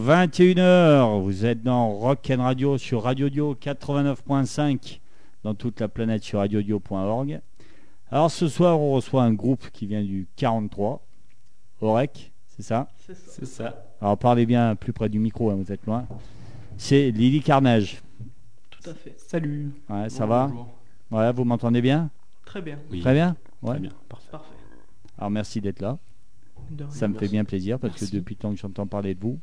Hello, hello, 21h, vous êtes dans Rock and Radio sur Radio Dio 89.5 dans toute la planète sur radiodio.org. Alors ce soir, on reçoit un groupe qui vient du 43, Orec, c'est ça? C'est ça. Alors parlez bien plus près du micro, hein, vous êtes loin. C'est Lily Carnage. Tout à fait. Salut. Ouais, ça va? Bonjour. Ouais, vous m'entendez bien? Très bien. Oui. Très bien? Ouais. Très bien, parfait. Parfait. Alors merci d'être là. Ça me fait bien plaisir parce Merci. que depuis le temps que j'entends parler de vous,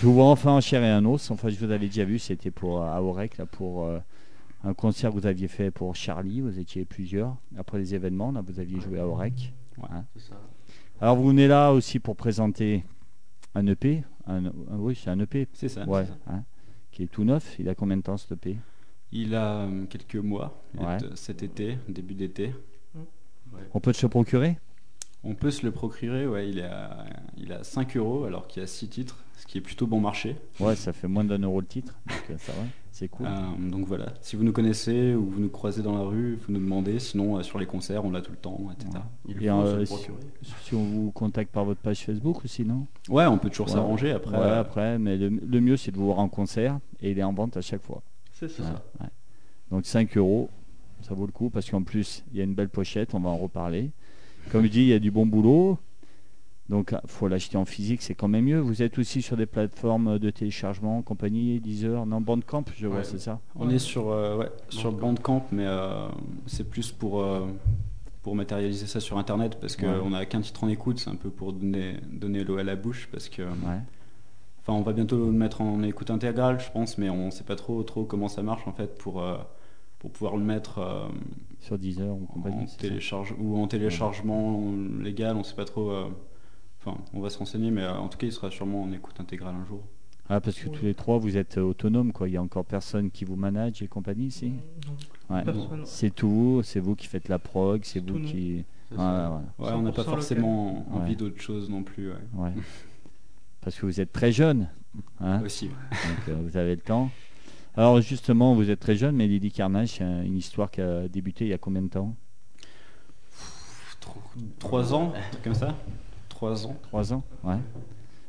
je vous vois enfin en chair et en os. Enfin, je vous avais déjà vu, c'était pour à Aurec, là, pour euh, un concert que vous aviez fait pour Charlie. Vous étiez plusieurs. Après les événements, là, vous aviez joué à Aurec. Hein. Alors vous venez là aussi pour présenter un EP. Un, un- oui, c'est un EP. C'est ça. Ouais, ça. hein, qui est tout neuf. Il a combien de temps ce EP Il a euh, quelques mois, Ouais. euh, cet été, début d'été. On peut se le procurer? On peut se le procurer, ouais, il est à, il a 5 euros alors qu'il y a 6 titres, ce qui est plutôt bon marché. Ouais, ça fait moins d'un euro le titre. Donc euh, ça va, c'est cool. Euh, donc voilà, si vous nous connaissez ou vous nous croisez dans la rue, vous nous demandez, sinon euh, sur les concerts on l'a tout le temps, etc. Ouais. Il Et, euh, si- procurer. Si on vous contacte par votre page Facebook aussi, non? Ouais, on peut toujours Ouais. s'arranger après. Ouais, après, mais le, le mieux c'est de vous voir en concert et il est en vente à chaque fois. C'est ça. Ouais, ouais. Donc 5 euros, ça vaut le coup parce qu'en plus il y a une belle pochette, on va en reparler. Comme je dis, il y a du bon boulot. Donc il faut l'acheter en physique, c'est quand même mieux. Vous êtes aussi sur des plateformes de téléchargement, compagnie, Deezer, non, Bandcamp, je vois, Ouais. c'est ça On est sur, euh, ouais, sur Bandcamp, mais euh, c'est plus pour, euh, pour matérialiser ça sur Internet parce Ouais. qu'on n'a qu'un titre en écoute, c'est un peu pour donner, donner l'eau à la bouche parce que. Ouais. Enfin, on va bientôt le mettre en écoute intégrale, je pense, mais on sait pas trop, trop comment ça marche en fait pour, euh, pour pouvoir le mettre euh, Sur Deezer ou compagnie. en télécharge ou en téléchargement légal, on sait pas trop. euh, Enfin, on va se renseigner, mais euh, en tout cas, il sera sûrement en écoute intégrale un jour. Ah, parce que Ouais. tous les trois vous êtes autonomes, quoi. Il y a encore personne qui vous manage et compagnie, si. Ouais. C'est tout c'est vous qui faites la prog, c'est vous qui. Voilà, on n'a pas 100% forcément local. envie Ouais. d'autre chose non plus. ouais. Ouais. Parce que vous êtes très jeune. Hein Aussi. donc euh, vous avez le temps. Alors justement, vous êtes très jeune, mais Lily Carnage, c'est une histoire qui a débuté il y a combien de temps? Tro- Trois ans, un truc comme ça Trois ans. Trois ans Ouais.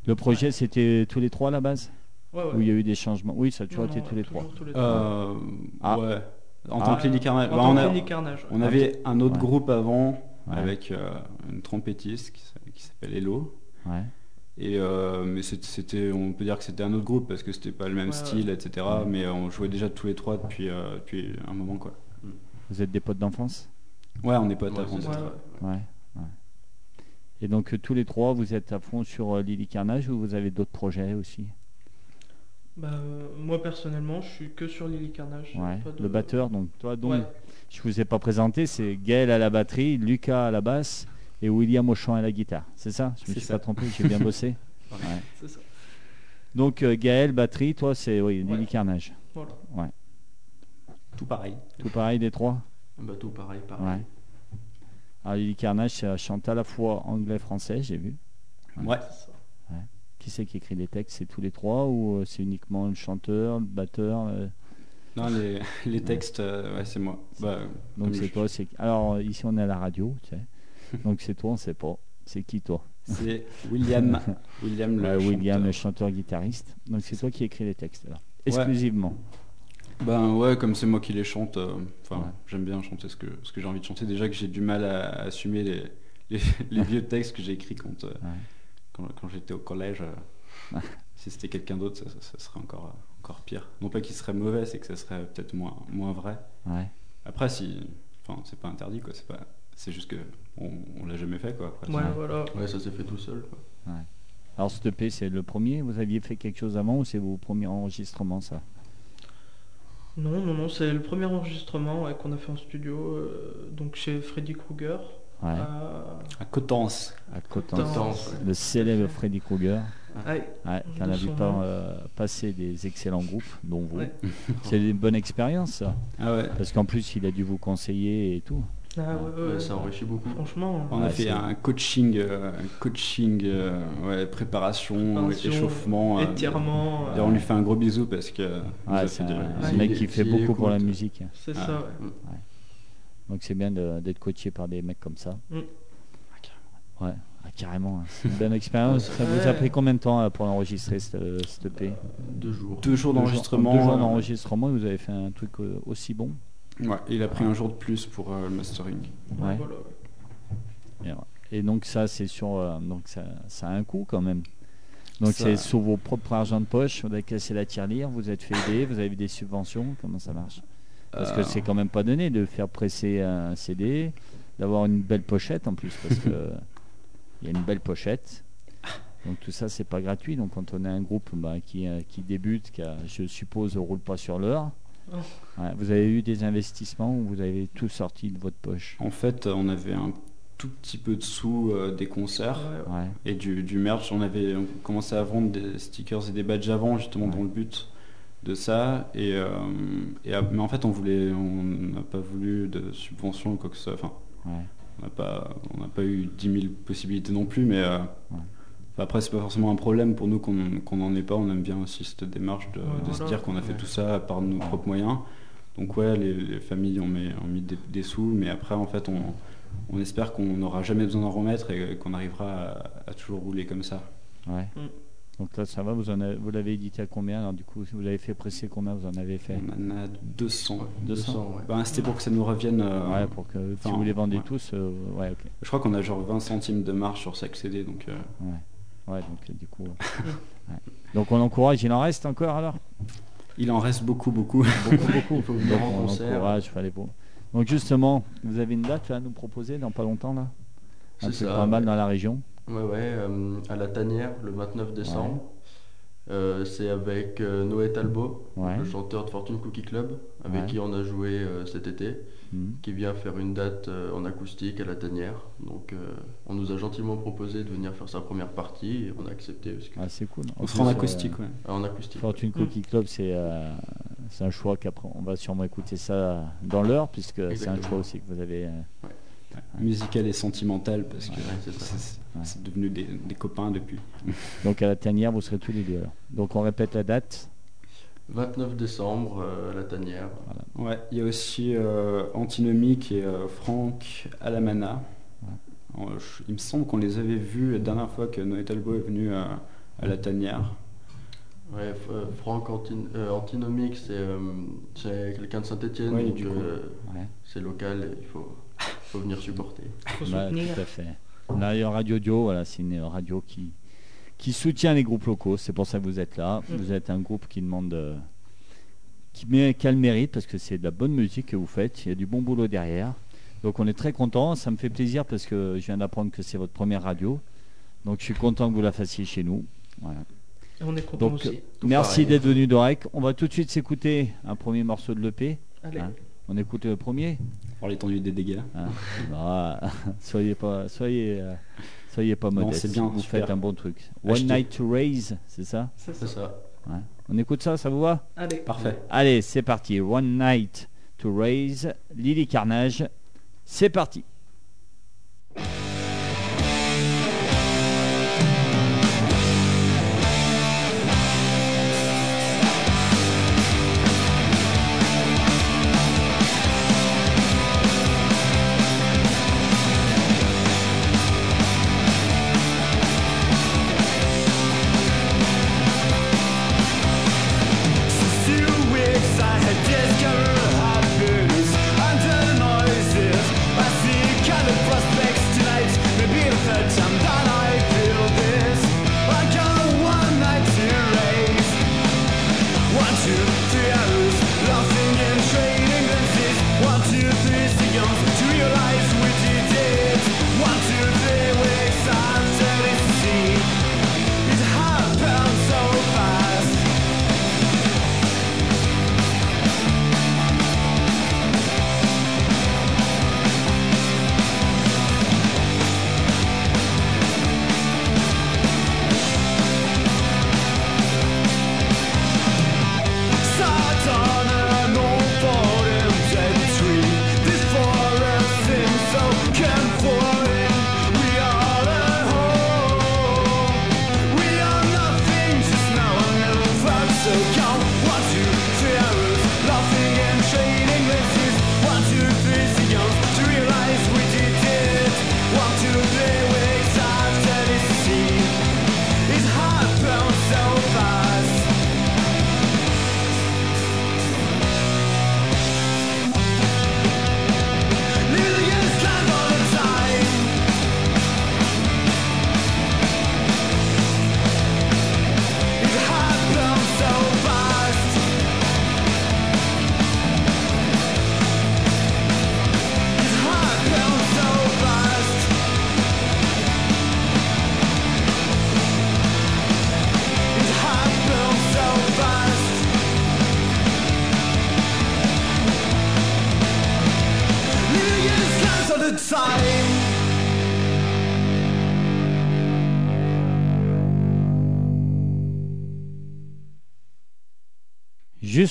Le projet, c'était tous les trois à la base? Ouais, ouais. Ou il y a eu des changements? Oui, ça a toujours Non, été non, tous les toujours trois. tous les trois. Euh, Ah. Ouais. En Ah. tant que Lily Carnage. En bah, tant on, que a- Lily Carnage. ouais. on avait un autre Ouais. groupe avant Ouais. avec euh, une trompettiste qui s'appelle Hello. Ouais. Et euh, mais c'était, on peut dire que c'était un autre groupe parce que c'était pas le même Ouais, style, etc. Ouais. Mais on jouait déjà tous les trois depuis, euh, depuis un moment quoi. Vous êtes des potes d'enfance? Ouais, on est potes Ouais, avant Ouais, d'être- ouais. Ouais. ouais. Et donc euh, tous les trois, vous êtes à fond sur euh, Lily Carnage ou vous avez d'autres projets aussi? Bah, euh, moi personnellement, je suis que sur Lily Carnage. Ouais. De- Le batteur, donc toi, donc Ouais. je vous ai pas présenté, c'est Gaël à la batterie, Lucas à la basse et William au chant et à la guitare. C'est ça? Je me suis ça. pas trompé, j'ai bien bossé. Ouais. Ça. Donc euh, Gaël, batterie, toi c'est oui, Lily Ouais. Carnage. Voilà. tout pareil. Tout pareil des trois? Un bateau pareil, pareil. Ouais. Alors Lily Carnage, chante à la fois anglais français, j'ai vu. Ouais. Qui c'est qui écrit les textes? C'est tous les trois ou euh, c'est uniquement le chanteur, le batteur euh, Non, les, les textes, euh, ouais, c'est moi. Bah, Donc c'est toi, c'est alors ici on est à la radio, tu sais. Donc c'est toi, on sait pas. C'est qui toi? C'est William. William le Ouais, William, le chanteur. chanteur guitariste. Donc c'est toi qui écris les textes là. Exclusivement? Ben ouais, comme c'est moi qui les chante, euh, Ouais. j'aime bien chanter ce que, ce que j'ai envie de chanter. Déjà que j'ai du mal à, à assumer les, les, les vieux textes que j'ai écrits quand, euh, quand, quand j'étais au collège. euh, si c'était quelqu'un d'autre, ça, ça- ça serait encore, encore pire. Non pas qu'il serait mauvais, c'est que ça serait peut-être moins, moins vrai. Après, si, enfin c'est pas interdit quoi, c'est pas, c'est juste que on, on l'a jamais fait quoi. Après, Ouais, voilà. Ouais, ça s'est fait tout seul. quoi. Alors ce EP c'est le premier. Vous aviez fait quelque chose avant ou c'est vos premiers enregistrements ça? Non, non, non, c'est le premier enregistrement ouais, qu'on a fait en studio, euh, donc chez Freddy Krueger. Ouais. à- À Coutances. À. Coutances. Le célèbre Freddy Krueger. Ouais, Ouais, qui en De a vu pas, euh, passer des excellents groupes, dont vous. Ouais. C'est une bonne expérience ça. Ah ouais. Parce qu'en plus il a dû vous conseiller et tout. Ah, ouais, ouais, Ouais, ouais. ça enrichit beaucoup. Franchement, On Ouais, a fait un coaching, euh, un coaching, euh, ouais, préparation, Préparation, échauffement. euh, étirement, Et on lui fait un gros bisou parce que c'est un, mec qui fait beaucoup pour la musique. c'est Ah. ça, ouais. Donc c'est bien d'être coaché par des mecs comme ça. Mm. Ouais. Ah, carrément, hein. c'est une bonne expérience. Ouais, Ça vous a pris combien de temps euh, pour enregistrer cette, cette EP Deux jours. Deux jours d'enregistrement. Deux jours euh, d'enregistrement, vous avez fait un truc euh, aussi bon? Ouais, il a pris un jour de plus pour euh, le mastering. Ouais. Et donc ça, c'est sur, euh, donc ça, ça a un coût quand même. Donc Ça- c'est sur vos propres argent de poche. Vous avez cassé la tirelire, vous êtes fait aider, vous avez eu des subventions. Comment ça marche? Parce que Euh, c'est quand même pas donné de faire presser un CD, d'avoir une belle pochette en plus, parce que il y a une belle pochette. Donc tout ça, c'est pas gratuit. Donc quand on a un groupe bah, qui, euh, qui débute, qui a, je suppose, roule pas sur l'heure. Oh. Ouais, vous avez eu des investissements ou vous avez tout sorti de votre poche? En fait, on avait un tout petit peu de sous euh, des concerts Ouais, et du, du merch. On avait on commençait à vendre des stickers et des badges avant, justement, dans le but de ça. Et, euh, et, mais en fait, on voulait, on n'a pas voulu de subvention ou quoi que ce soit. Enfin, Ouais. on n'a pas, on n'a pas eu 10 000 possibilités non plus, mais euh, Ouais. Après, c'est pas forcément un problème pour nous qu'on n'en ait pas. On aime bien aussi cette démarche de, se dire qu'on a fait Ouais. tout ça par nos propres moyens. Donc ouais, les, les familles ont mis, ont mis des, des sous, mais après, en fait, on, on espère qu'on n'aura jamais besoin d'en remettre et qu'on arrivera à, à toujours rouler comme ça. Ouais. Mm. Donc là, ça va, vous, en avez- vous l'avez édité à combien? Alors du coup, vous l'avez fait presser combien? Vous en avez fait? On en a 200. 200, ouais. Ben, C'était pour que ça nous revienne. euh, Ouais, pour que si vous les vendez ouais. tous, euh, ouais, ok. Je crois qu'on a genre 20 centimes de marge sur chaque CD, donc euh, Ouais, donc euh, du coup. euh, ouais. Donc on encourage, il en reste encore alors? Il en reste beaucoup, beaucoup. Beaucoup, beaucoup. Il faut venir Donc on concert. encourage, fallait pour. Donc justement, vous avez une date là, à nous proposer dans pas longtemps là? Un C'est ça, pas mal ouais. dans la région. Ouais, ouais, euh, à la Tanière, le 29 décembre. Euh, c'est avec euh, Noé Talbot, Ouais. le chanteur de Fortune Cookie Club, avec Ouais. qui on a joué euh, cet été, Mhm. qui vient faire une date euh, en acoustique à la Tanière. Donc euh, on nous a gentiment proposé de venir faire sa première partie et on a accepté parce que- Ah, c'est cool. On se plus, rend euh, acoustique, ouais. Ah, en acoustique. Fortune Cookie Club, c'est euh, c'est un choix qu'après on va sûrement écouter ça dans l'heure, puisque c'est un choix aussi que vous avez. euh, Musical et sentimental, parce que Ouais, c'est ça. c'est Ouais. c'est devenu des, des copains depuis. Donc à la tanière, vous serez tous les deux. alors. Donc on répète la date. 29 décembre euh, à la Tanière. Ouais, il y a aussi euh, Antinomique et euh, Franck Alamana. Euh, il me semble qu'on les avait vus la dernière fois que Noé Talbot est venu à, à la tanière. Ouais, euh, Franck Antin- euh, Antinomique, c'est euh, quelqu'un de Saint-Etienne, Ouais, donc du coup. euh, Ouais. c'est local et il faut, faut venir supporter. Faut Bah, soutenir. tout à fait. Là, il y a Radio Dio, voilà, c'est une radio qui, qui soutient les groupes locaux. C'est pour ça que vous êtes là. Mm. Vous êtes un groupe qui demande. euh, qui, met, qui a le mérite parce que c'est de la bonne musique que vous faites. Il y a du bon boulot derrière. Donc on est très content. Ça me fait plaisir parce que je viens d'apprendre que c'est votre première radio. Donc je suis content que vous la fassiez chez nous. Voilà. Et on est content Donc, aussi. Tout Merci d'être venu d'Orec. On va tout de suite s'écouter un premier morceau de l'EP. Allez. hein. On écoute le premier. Pour l'étendue des dégâts. Hein Ah, soyez pas, soyez, euh, soyez pas modeste. c'est bien, Vous super. faites un bon truc. One Achetez. Night to Raise, c'est ça C'est C'est ça. ça. Ouais. On écoute ça, ça vous va? Allez. Parfait. Allez, c'est parti. One Night to Raise, Lily Carnage. C'est parti.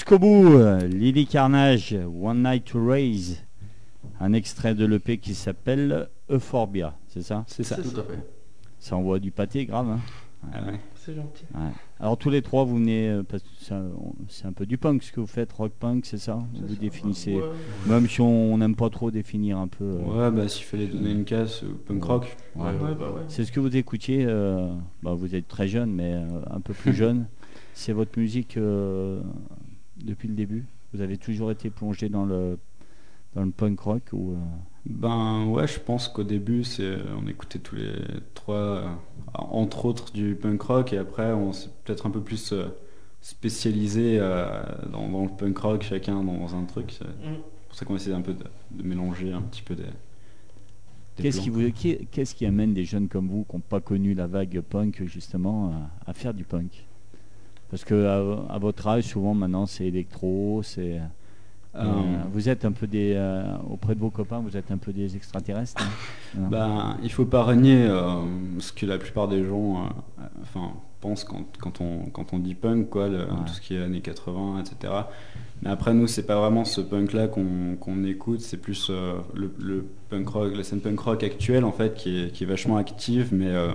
Jusqu'au bout, Lily Carnage, One Night to Raise, un extrait de l'EP qui s'appelle Euphorbia, c'est ça? C'est ça. Tout à fait. Ça envoie du pâté grave. hein? Ah ouais. C'est gentil. Ouais. Alors tous les trois, vous venez, euh, parce que c'est un, peu du punk ce que vous faites, rock punk, c'est ça? Vous ça. définissez, Ouais. même si on n'aime pas trop définir un peu. euh, Ouais, bah s'il fallait donner une casse, euh, punk rock. ouais. Ouais, bah ouais. C'est ce que vous écoutiez, euh, bah, vous êtes très jeune, mais euh, un peu plus jeune. C'est votre musique euh, depuis le début? Vous avez toujours été plongé dans le, dans le punk rock ou, euh, Ben ouais, je pense qu'au début, c'est on écoutait tous les trois, euh, entre autres du punk rock, et après on s'est peut-être un peu plus euh, spécialisé euh, dans, dans le punk rock, chacun dans un truc. C'est Mm. pour ça qu'on essaie un peu de, de mélanger un petit peu des. Qu'est-ce qui, vous, qui, qu'est-ce qui amène des jeunes comme vous qui n'ont pas connu la vague punk justement à, à faire du punk? Parce que à, à votre âge, souvent maintenant c'est électro, c'est. Euh, euh, vous êtes un peu des. euh, auprès de vos copains, vous êtes un peu des extraterrestres hein Ben, il faut pas euh, ce que la plupart des gens enfin, pensent quand, quand, on, quand on dit punk, quoi, le- Ouais. tout ce qui est années 80, etc. Mais après, nous, c'est pas vraiment ce punk-là qu'on qu'on écoute, c'est plus le, le punk rock, la scène punk rock actuelle, en fait, qui est, qui est vachement active, mais, euh,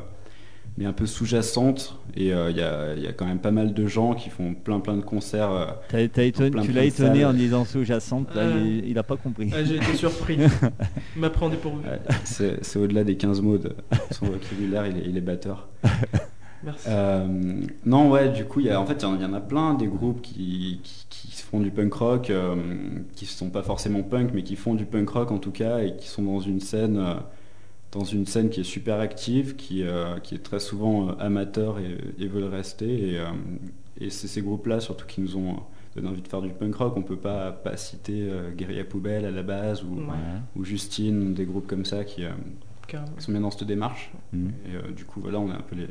mais un peu sous-jacente. Et euh, il y, a, il y a quand même pas mal de gens qui font plein plein de concerts. euh, étonné- plein, tu l'as étonné en disant sous-jacente, là, Euh. il, il a pas compris. J'ai été surpris. Dépourvu. euh, c'est au-delà des 15 mots de son vocabulaire, il est, il est batteur. Merci. Euh, non, ouais, du coup, il y a, en fait, il y en- il y, en a plein des groupes qui, qui, qui font du punk rock, euh, qui sont pas forcément punk, mais qui font du punk rock en tout cas, et qui sont dans une scène, euh, dans une scène qui est super active, qui, euh, qui est très souvent euh, amateur et, et veulent rester. Et, euh, et c'est ces groupes-là surtout qui nous ont donné envie de faire du punk rock. On peut pas, pas citer euh, Guérilla Poubelle à la base ou, Ouais. Ouais. ou Justine, des groupes comme ça qui, euh, sont bien dans cette démarche. Mhm. Et euh, du coup, voilà, on est un peu les,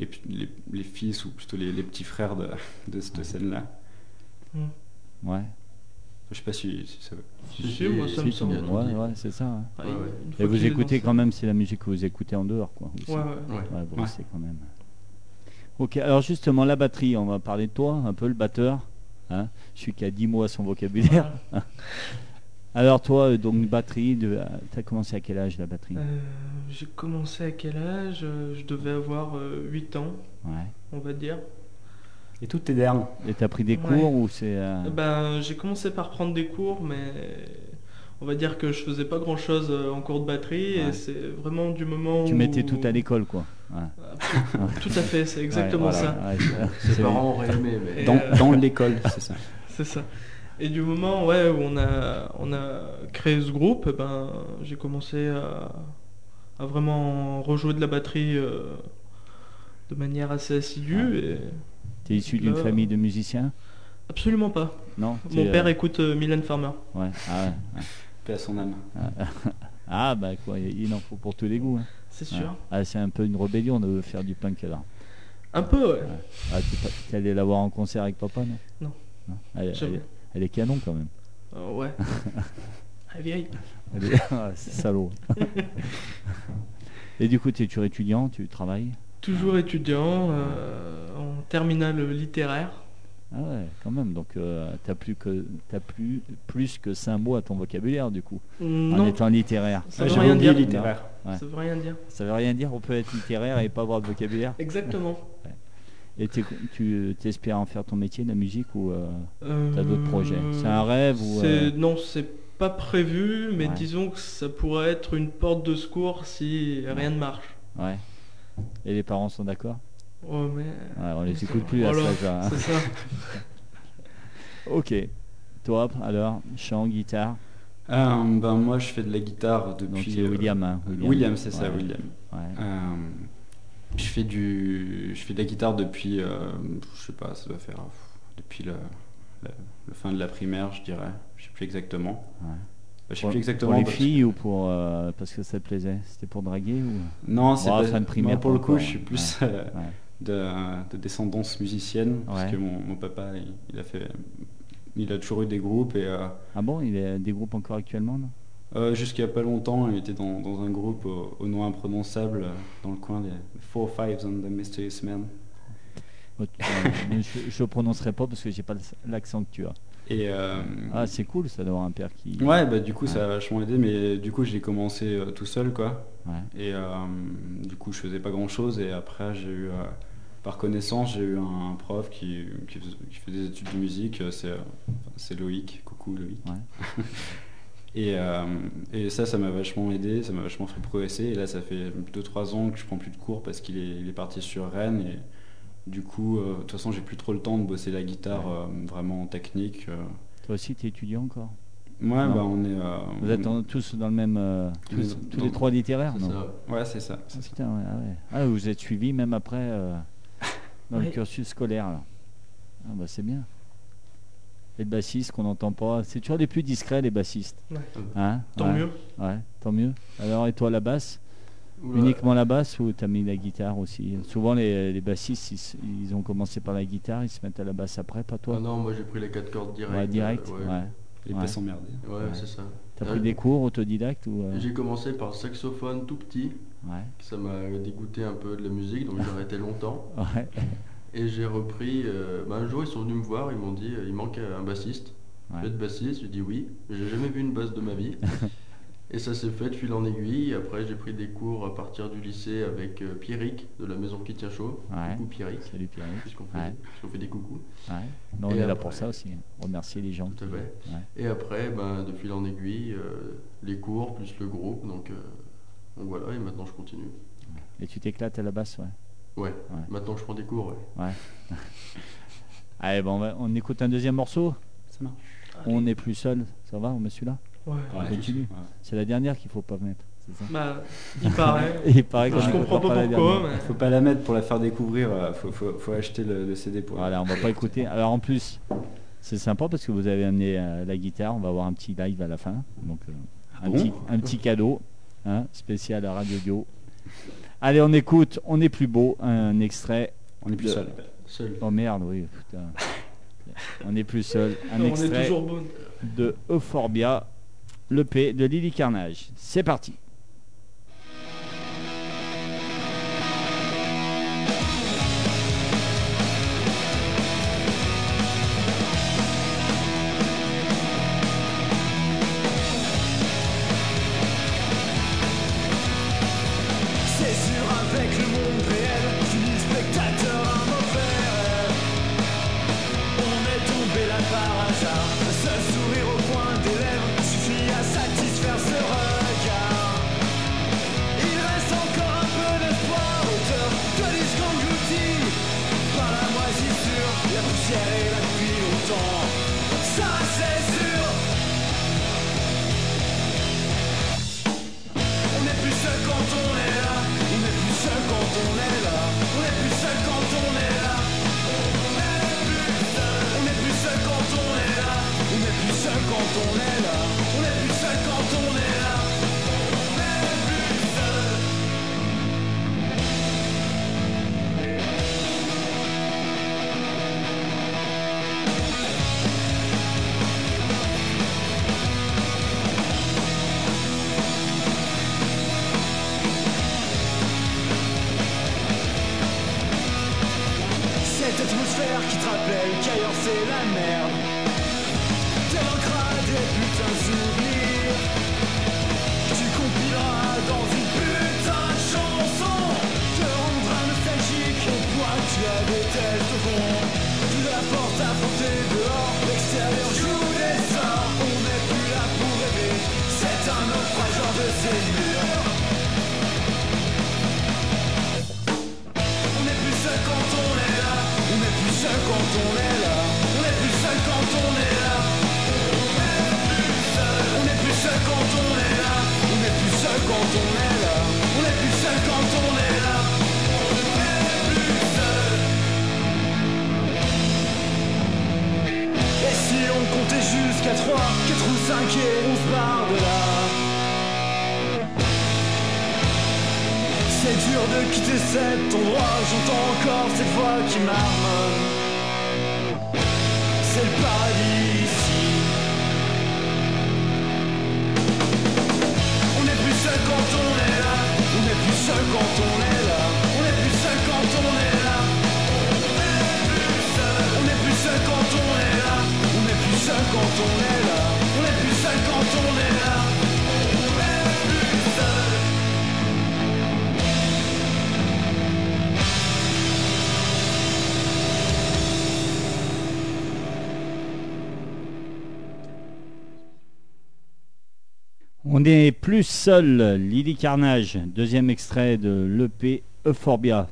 les, les- les fils ou plutôt les, les petits frères de, de cette scène-là. Ouais. Je sais pas si, si ça Si, si, moi ça Si, me semble. ouais, c'est ça. hein. Et vous écoutez dans quand même, c'est la musique que vous écoutez en dehors, quoi. aussi. Ouais, ouais. Ouais. Ouais, vous quand même. Ok, alors justement, la batterie, on va parler de toi, un peu le batteur. Hein Celui qui a 10 mots à son vocabulaire. Alors toi, euh, donc batterie, de, tu as commencé à quel âge la batterie? Euh, J'ai commencé à quel âge? Euh, Je devais avoir euh, 8 ans, Ouais. on va dire. Et toutes tes dernières Et t'as pris des Ouais. cours ou c'est... euh, Ben, j'ai commencé par prendre des cours, mais on va dire que je faisais pas grand chose en cours de batterie Ouais. et c'est vraiment du moment tu où... mettais tout à l'école, quoi. Ouais. Tout à fait, c'est exactement Ouais, voilà. ça. C'est- parents auraient aimé, mais dans, euh, dans l'école, c'est ça. C'est ça. Et du moment ouais, où on a, on a créé ce groupe, eh ben, j'ai commencé à, à vraiment rejouer de la batterie euh, de manière assez assidue. Et... T'es issu d'une Là- famille de musiciens Absolument pas. Non Mon père euh, écoute euh, Mylène Farmer. Ouais. Ah, ouais. Paix à son âme. Ah, bah quoi, il en faut pour tous les goûts. hein. C'est sûr. Ah, c'est un peu une rébellion de faire du punk alors. Un peu, ouais. Ah, t'es allé la voir en concert avec papa, non? Non. Elle, elle- elle est canon quand même. Euh, ouais. Ah, vieille. Elle est- Ah, c'est salaud. Et du coup, tu es toujours étudiant, tu travailles? Toujours étudiant, euh, en terminale littéraire. Ah ouais, quand même. Donc, euh, t'as plus que t'as plus plus que 5 mots à ton vocabulaire du coup, en étant littéraire. ça veut rien dire. littéraire. Ouais. Ça veut rien dire. Ça veut rien dire. On peut être littéraire et pas avoir de vocabulaire. Exactement. Et tu espères en faire ton métier, la musique, ou euh, Euh, t'as d'autres projets? C'est un rêve ou euh, Non, c'est pas prévu, mais Ouais. disons que ça pourrait être une porte de secours si rien ne marche. ouais. Et les parents sont d'accord Oh, mais... Ouais, On les écoute plus à hein. C'est ça. Ok. Toi, alors, chant, guitare. Euh, ben, moi, je fais de la guitare Donc depuis. c'est euh, William, hein, William. William, c'est ça. William. Ouais. Euh, je fais du, je fais de la guitare depuis, euh, je sais pas, ça doit faire depuis le, la, le fin de la primaire, je dirais. Je sais plus exactement. Je sais Pour, plus exactement. pour les parce- filles ou pour euh, parce que ça te plaisait C'était pour draguer ou? Non, c'est Bon, pas. non, pour le coup, je suis ouais. plus euh, Ouais. de, de descendance musicienne parce que mon, mon papa, il, il a fait, il a toujours eu des groupes et euh, Ah bon, il y a des groupes encore actuellement non? euh, jusqu'à pas longtemps, il était dans, dans un groupe au, au nom imprononçable dans le coin des Four Fives and the Mysterious Man. Oh, je, le prononcerai pas parce que j'ai pas l'accent que tu as. Et euh, Ah, c'est cool ça d'avoir un père qui. ouais, bah du coup ça a vachement aidé, mais du coup j'ai commencé euh, tout seul quoi. Ouais. Et euh, du coup je faisais pas grand chose et après j'ai eu, par connaissance, j'ai eu un prof qui, qui, fait des études de musique, c'est Loïc, coucou Loïc. Ouais. Et, et ça, ça m'a vachement aidé, ça m'a vachement fait progresser. Et là, ça fait 2-3 ans que je prends plus de cours parce qu'il est, il est parti sur Rennes. Et du coup, euh, de toute façon, j'ai plus trop le temps de bosser la guitare euh, vraiment technique. euh. Toi aussi, tu es étudiant encore? Ouais, Non. bah on est. euh, Vous êtes en- tous dans le même. euh, tous, Tous tous dans- les trois littéraires non? ça. Ouais, c'est ça. Ah, putain, ouais, ah ouais. Ah, vous êtes suivi même après euh, dans le cursus scolaire. Là. Ah bah c'est bien. Et le bassiste qu'on n'entend pas, c'est toujours les plus discrets les bassistes. Ouais. Hein? Tant Ouais. mieux. Ouais, tant mieux. Alors et toi la basse? Uniquement la basse ou t'as mis la guitare aussi? Souvent les, les bassistes ils, ont commencé par la guitare, ils se mettent à la basse après, pas toi? Ah non, moi j'ai pris les quatre cordes direct. Ouais, direct. euh, ouais. ouais. Ouais. peut s'emmerder. Ouais, Ouais. c'est ça. T'as Euh, pris des cours autodidactes ou euh, J'ai commencé par le saxophone tout petit, Ouais. ça m'a dégoûté un peu de la musique, donc j'ai arrêté longtemps. Ouais. Et j'ai repris. euh, bah, un jour, ils sont venus me voir, ils m'ont dit euh, il manque un bassiste. Ouais. Vous êtes bassiste? J'ai dit oui. J'ai jamais vu une basse de ma vie. Et ça s'est fait de fil en aiguille. Après, j'ai pris des cours à partir du lycée avec euh, Pierrick de la maison qui tient chaud. Ouais. Coucou Pierrick, Salut Pierre. puisqu'on fait, Ouais. fait des coucous. Ouais. Non, on Et est là pour ça aussi. Remercier les gens. Tout à fait. Ouais. Et après, ben, de fil en aiguille, euh, les cours plus le groupe. Donc, euh, donc voilà, et maintenant je continue. Et tu t'éclates à la basse, ouais. Ouais, Ouais. maintenant je prends des cours, ouais. Allez, bon, on, va- on écoute un deuxième morceau. Ça marche. On n'est plus seul. Ça va, on met Ouais. Continue. C'est la dernière qu'il faut pas mettre. C'est ça Bah, il paraît. Il paraît Je comprends pas la pourquoi, mais. Faut pas la mettre pour la faire découvrir, euh, faut, faut, faut acheter le, le CD pour. Voilà, on va pas écouter. Alors en plus, c'est sympa parce que vous avez amené euh, la guitare. On va avoir un petit live à la fin. Donc euh, un, bon petit, un petit cadeau hein, spécial à Radio Dio. Allez, on écoute. On est plus beau. Un extrait. On est plus de- seul. Seul. Oh merde, oui. Putain. On n'est plus seul. Un Non, on est extrait toujours bon. de Euphorbia, le P de Lily Carnage. C'est parti. Plus seul, Lily Carnage, deuxième extrait de l'EP Euphorbia.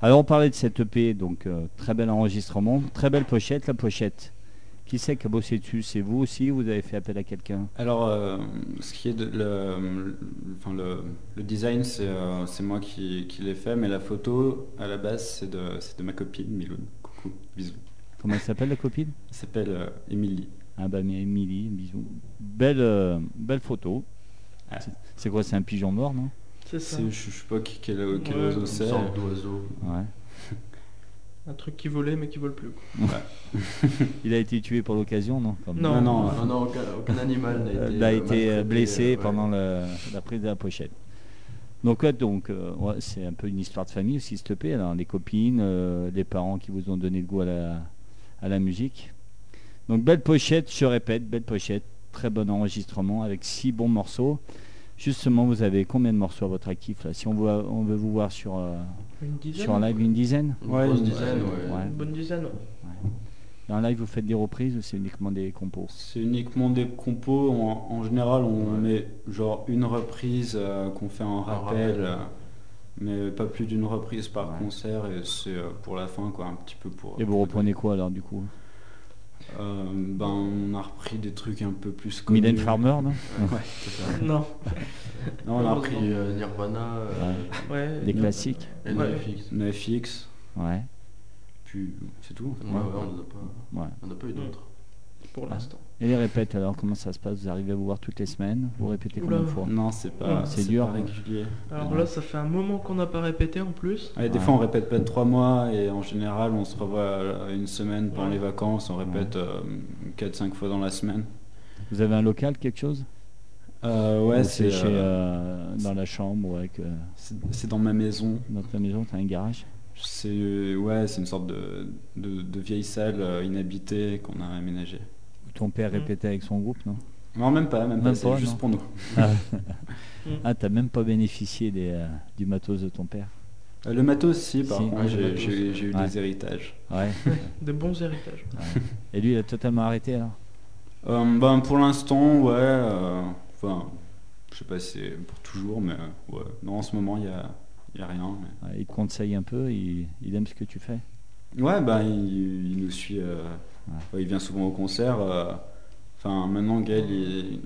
Alors on parlait de cette EP, donc euh, très bel enregistrement, très belle pochette, la pochette. Qui c'est qui a bossé dessus? C'est vous aussi Vous avez fait appel à quelqu'un? Alors, euh, ce qui est de, le, le- enfin, le, le design, c'est euh, c'est moi qui, qui l'ai fait, mais la photo, à la base, c'est de, c'est de ma copine, Miloun. Coucou, bisous. Comment elle s'appelle la copine? Elle s'appelle Émilie. Ah bah mais Émilie, bisous. Belle, belle photo. Ah. C'est- quoi C'est un pigeon mort, non? C'est ça. Je je sais pas qui- quel, quel Ouais, oiseau Une c'est. sorte d'oiseau. Ouais. Un truc qui volait mais qui vole plus. quoi. Il a été tué pour l'occasion, non? Comme- Non. Non, non, Non, non, aucun, aucun animal n'a Euh, été, il a euh, été euh, blessé euh, ouais. pendant le- la prise de la pochette. Donc, ouais, donc euh, ouais, c'est un peu une histoire de famille aussi, s'il te plaît. Alors, les copines, euh, les parents qui vous ont donné le goût à la, à la musique. Donc, belle pochette, je répète, belle pochette, très bon enregistrement avec six bons morceaux. Justement, vous avez combien de morceaux à votre actif là Si on, voit, on veut vous voir sur, euh, dizaine sur un live, une dizaine Une Ouais, grosse dizaine, ouais. ouais. Une bonne dizaine, ouais. Dans un live, vous faites des reprises ou c'est uniquement des compos C'est uniquement des compos. En, en général, on Ouais. met genre une reprise euh, qu'on fait en rappel, rappel. euh, mais pas plus d'une reprise par Ouais. concert. Et c'est euh, pour la fin, quoi, un petit peu pour. Et vous reprenez quoi alors du coup? Euh, Ben, on a repris des trucs un peu plus. Mylène connus. Farmer, non Ouais, c'est ça. Non. Non, on a repris euh, Nirvana, euh, Ouais. Des classiques et Ouais. NoFX. NoFX, Ouais. puis c'est tout. Ouais, ouais, on n'a pas, ouais. on n'a pas eu d'autres. Pour l'instant. Et les répètes alors, comment ça se passe? Vous arrivez à vous voir toutes les semaines? Vous répétez combien de fois? Non, c'est pas. Ouais. C'est dur. pas régulier. Alors Ouais. là, ça fait un moment qu'on n'a pas répété en plus. Ouais, des Ouais. fois, on répète pas de trois mois et en général, on se revoit euh, une semaine pendant Ouais. les vacances. On répète 4-5 fois dans la semaine. Vous avez un local, quelque chose? Euh, Ou ouais, c'est c'est chez, euh, euh, dans la chambre ou avec euh, c'est c'est dans ma maison. dans ta maison, t'as un garage? C'est ouais, c'est une sorte de, de, de vieille salle euh, inhabitée qu'on a aménagée. Où ton père Mm. répétait avec son groupe, non? Non, même pas, même, Même pas. C'est pas, juste non. pour nous. Ah, Mm. Ah, t'as même pas bénéficié des, euh, du matos de ton père? Euh, le matos, si, par Si. contre, Ouais, le j'ai matos, j'ai- ouais. j'ai eu Ouais. des héritages. Ouais. Des bons héritages. ouais. Et lui, il a totalement arrêté alors? Euh, ben, pour l'instant, ouais. euh, Enfin, je sais pas si c'est pour toujours, mais euh, ouais. Non, en ce moment, il y a, il a rien. mais- Ouais, Il te conseille un peu, il, il aime ce que tu fais Ouais, bah, il, il nous suit. euh, Ouais. ouais, il vient souvent au concert. euh, Enfin, maintenant, Gaël, il-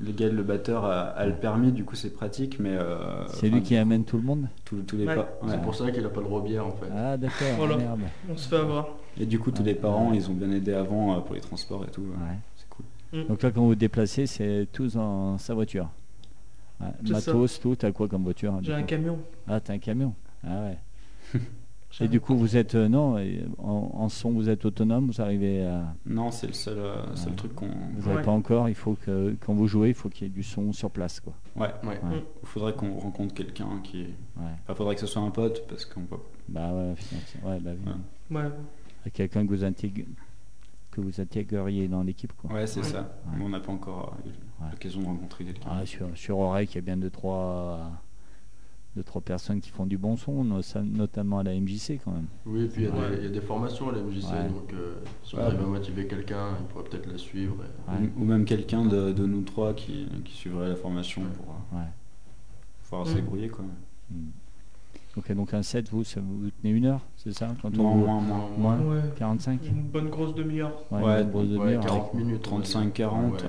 le Gaël, le batteur, a, a le permis, du coup, c'est pratique, mais. euh, C'est lui qui amène tout le monde tous les Ouais. pas. ouais. C'est pour ça qu'il n'a pas le droit bière en fait. Ah d'accord, Voilà. merde. On se fait avoir. Et du coup, tous Ouais. les parents, ils ont bien aidé avant euh, pour les transports et tout. ouais. Ouais. C'est cool. Donc là, quand vous vous déplacez, c'est tous en sa voiture. Matos, tout, t'as quoi comme voiture du J'ai un camion. Ah, t'as un camion Ah ouais. Et du coup, vous êtes, euh, non, et en, en son, vous êtes autonome, vous arrivez à... Non, c'est le seul, euh, seul Ouais. truc qu'on. Vous n'avez Ouais. pas encore, il faut que, quand vous jouez, il faut qu'il y ait du son sur place, quoi. Ouais. Ouais. Ouais. Il faudrait qu'on rencontre quelqu'un qui. Ouais. Enfin, faudrait que ce soit un pote parce qu'on peut. Bah ouais, finalement, ouais, bah oui. Ouais. Ouais. Quelqu'un que vous intègre- que vous intégreriez dans l'équipe, quoi. Ouais, c'est Ouais. ça. Ouais. On n'a pas encore euh, eu Ouais. l'occasion de rencontrer quelqu'un. Ah, sur, sur Oreille, il y a bien deux trois, deux, trois personnes qui font du bon son, notamment à la MJC quand même. Oui, et puis il y, a Ouais. des- il y a des formations à la MJC, Ouais. donc euh, si on Ouais. arrive à motiver quelqu'un, il pourrait peut-être la suivre. et- Ouais. Ou même quelqu'un de, de nous trois qui, qui suivrait la formation pour euh, Ouais. pouvoir se débrouiller. Quoi. Mm. Ok, donc un set, vous, ça vous tenez une heure, c'est ça quand on moins, moins. Moins Ouais. 45 Une bonne grosse demi-heure. Ouais, Ouais, une grosse Ouais, demi-heure, 40 avec- minutes. on va 35, dire. 40. Ouais.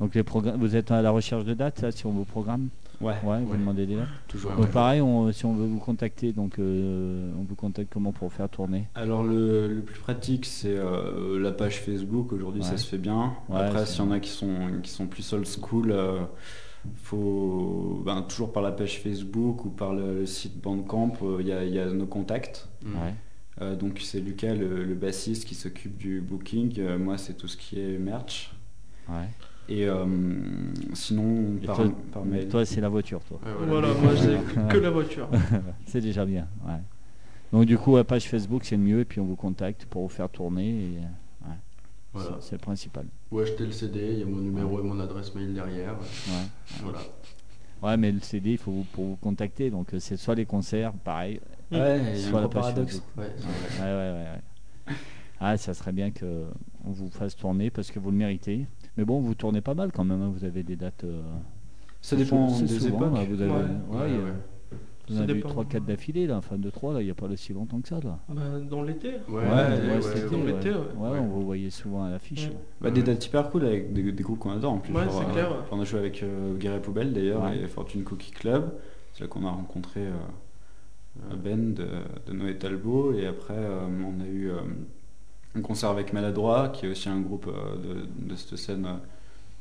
Donc les programmes, vous êtes à la recherche de dates, là, si on vous programme Ouais, Ouais, vous Ouais. demandez des dates? toujours. Ouais, Donc ouais. pareil, on- si on veut vous contacter, donc euh, on vous contacte comment pour faire tourner? Alors le, le plus pratique c'est euh, la page Facebook, aujourd'hui Ouais. ça se fait bien. Ouais, Après s'il y en a qui sont, qui sont plus old school, euh, faut ben, toujours par la page Facebook ou par le, le site Bandcamp, euh, il y, a, il y a nos contacts. Mm. Ouais. Euh, donc c'est Lucas le, le bassiste qui s'occupe du booking, Euh, moi c'est tout ce qui est merch. Ouais. Et euh, sinon Et par, toi, par mail. toi, c'est la voiture, toi. Ouais, Voilà, moi j'ai que la voiture. c'est déjà bien. Ouais. Donc du coup, la page Facebook, c'est le mieux, et puis on vous contacte pour vous faire tourner. Et, Voilà. c'est- le principal. Ou acheter le CD, il y a mon numéro et mon adresse mail derrière. Ouais. Voilà. Ouais, mais le CD, il faut vous, pour vous contacter. Donc euh, c'est soit les concerts, pareil. Ouais, il y a Soit la paradoxe. Ouais, Ouais, ouais, ouais, ouais. Ah, ça serait bien que on vous fasse tourner parce que vous le méritez. Mais bon, vous tournez pas mal quand même. hein. Vous avez des dates euh, Ça dépend des souvent, époques. là, vous avez, Ouais. ouais, Y a- dépend. 3-4 d'affilée, là, enfin 2-3, là, il n'y a pas si longtemps que ça. Là. Bah, dans l'été. Ouais, Ouais, dans l'été, ouais. Ouais, Ouais. on vous voyait souvent à l'affiche. Ouais. Bah, des dates hyper cool avec des, des groupes qu'on adore en plus. Ouais, c'est euh, clair. On a joué avec euh, Guerre et Poubelle d'ailleurs Ouais. et Fortune Cookie Club. C'est là qu'on a rencontré euh, Ben de, de Noé Talbot et après euh, on a eu euh, un concert avec Maladroit qui est aussi un groupe euh, de, de cette scène euh,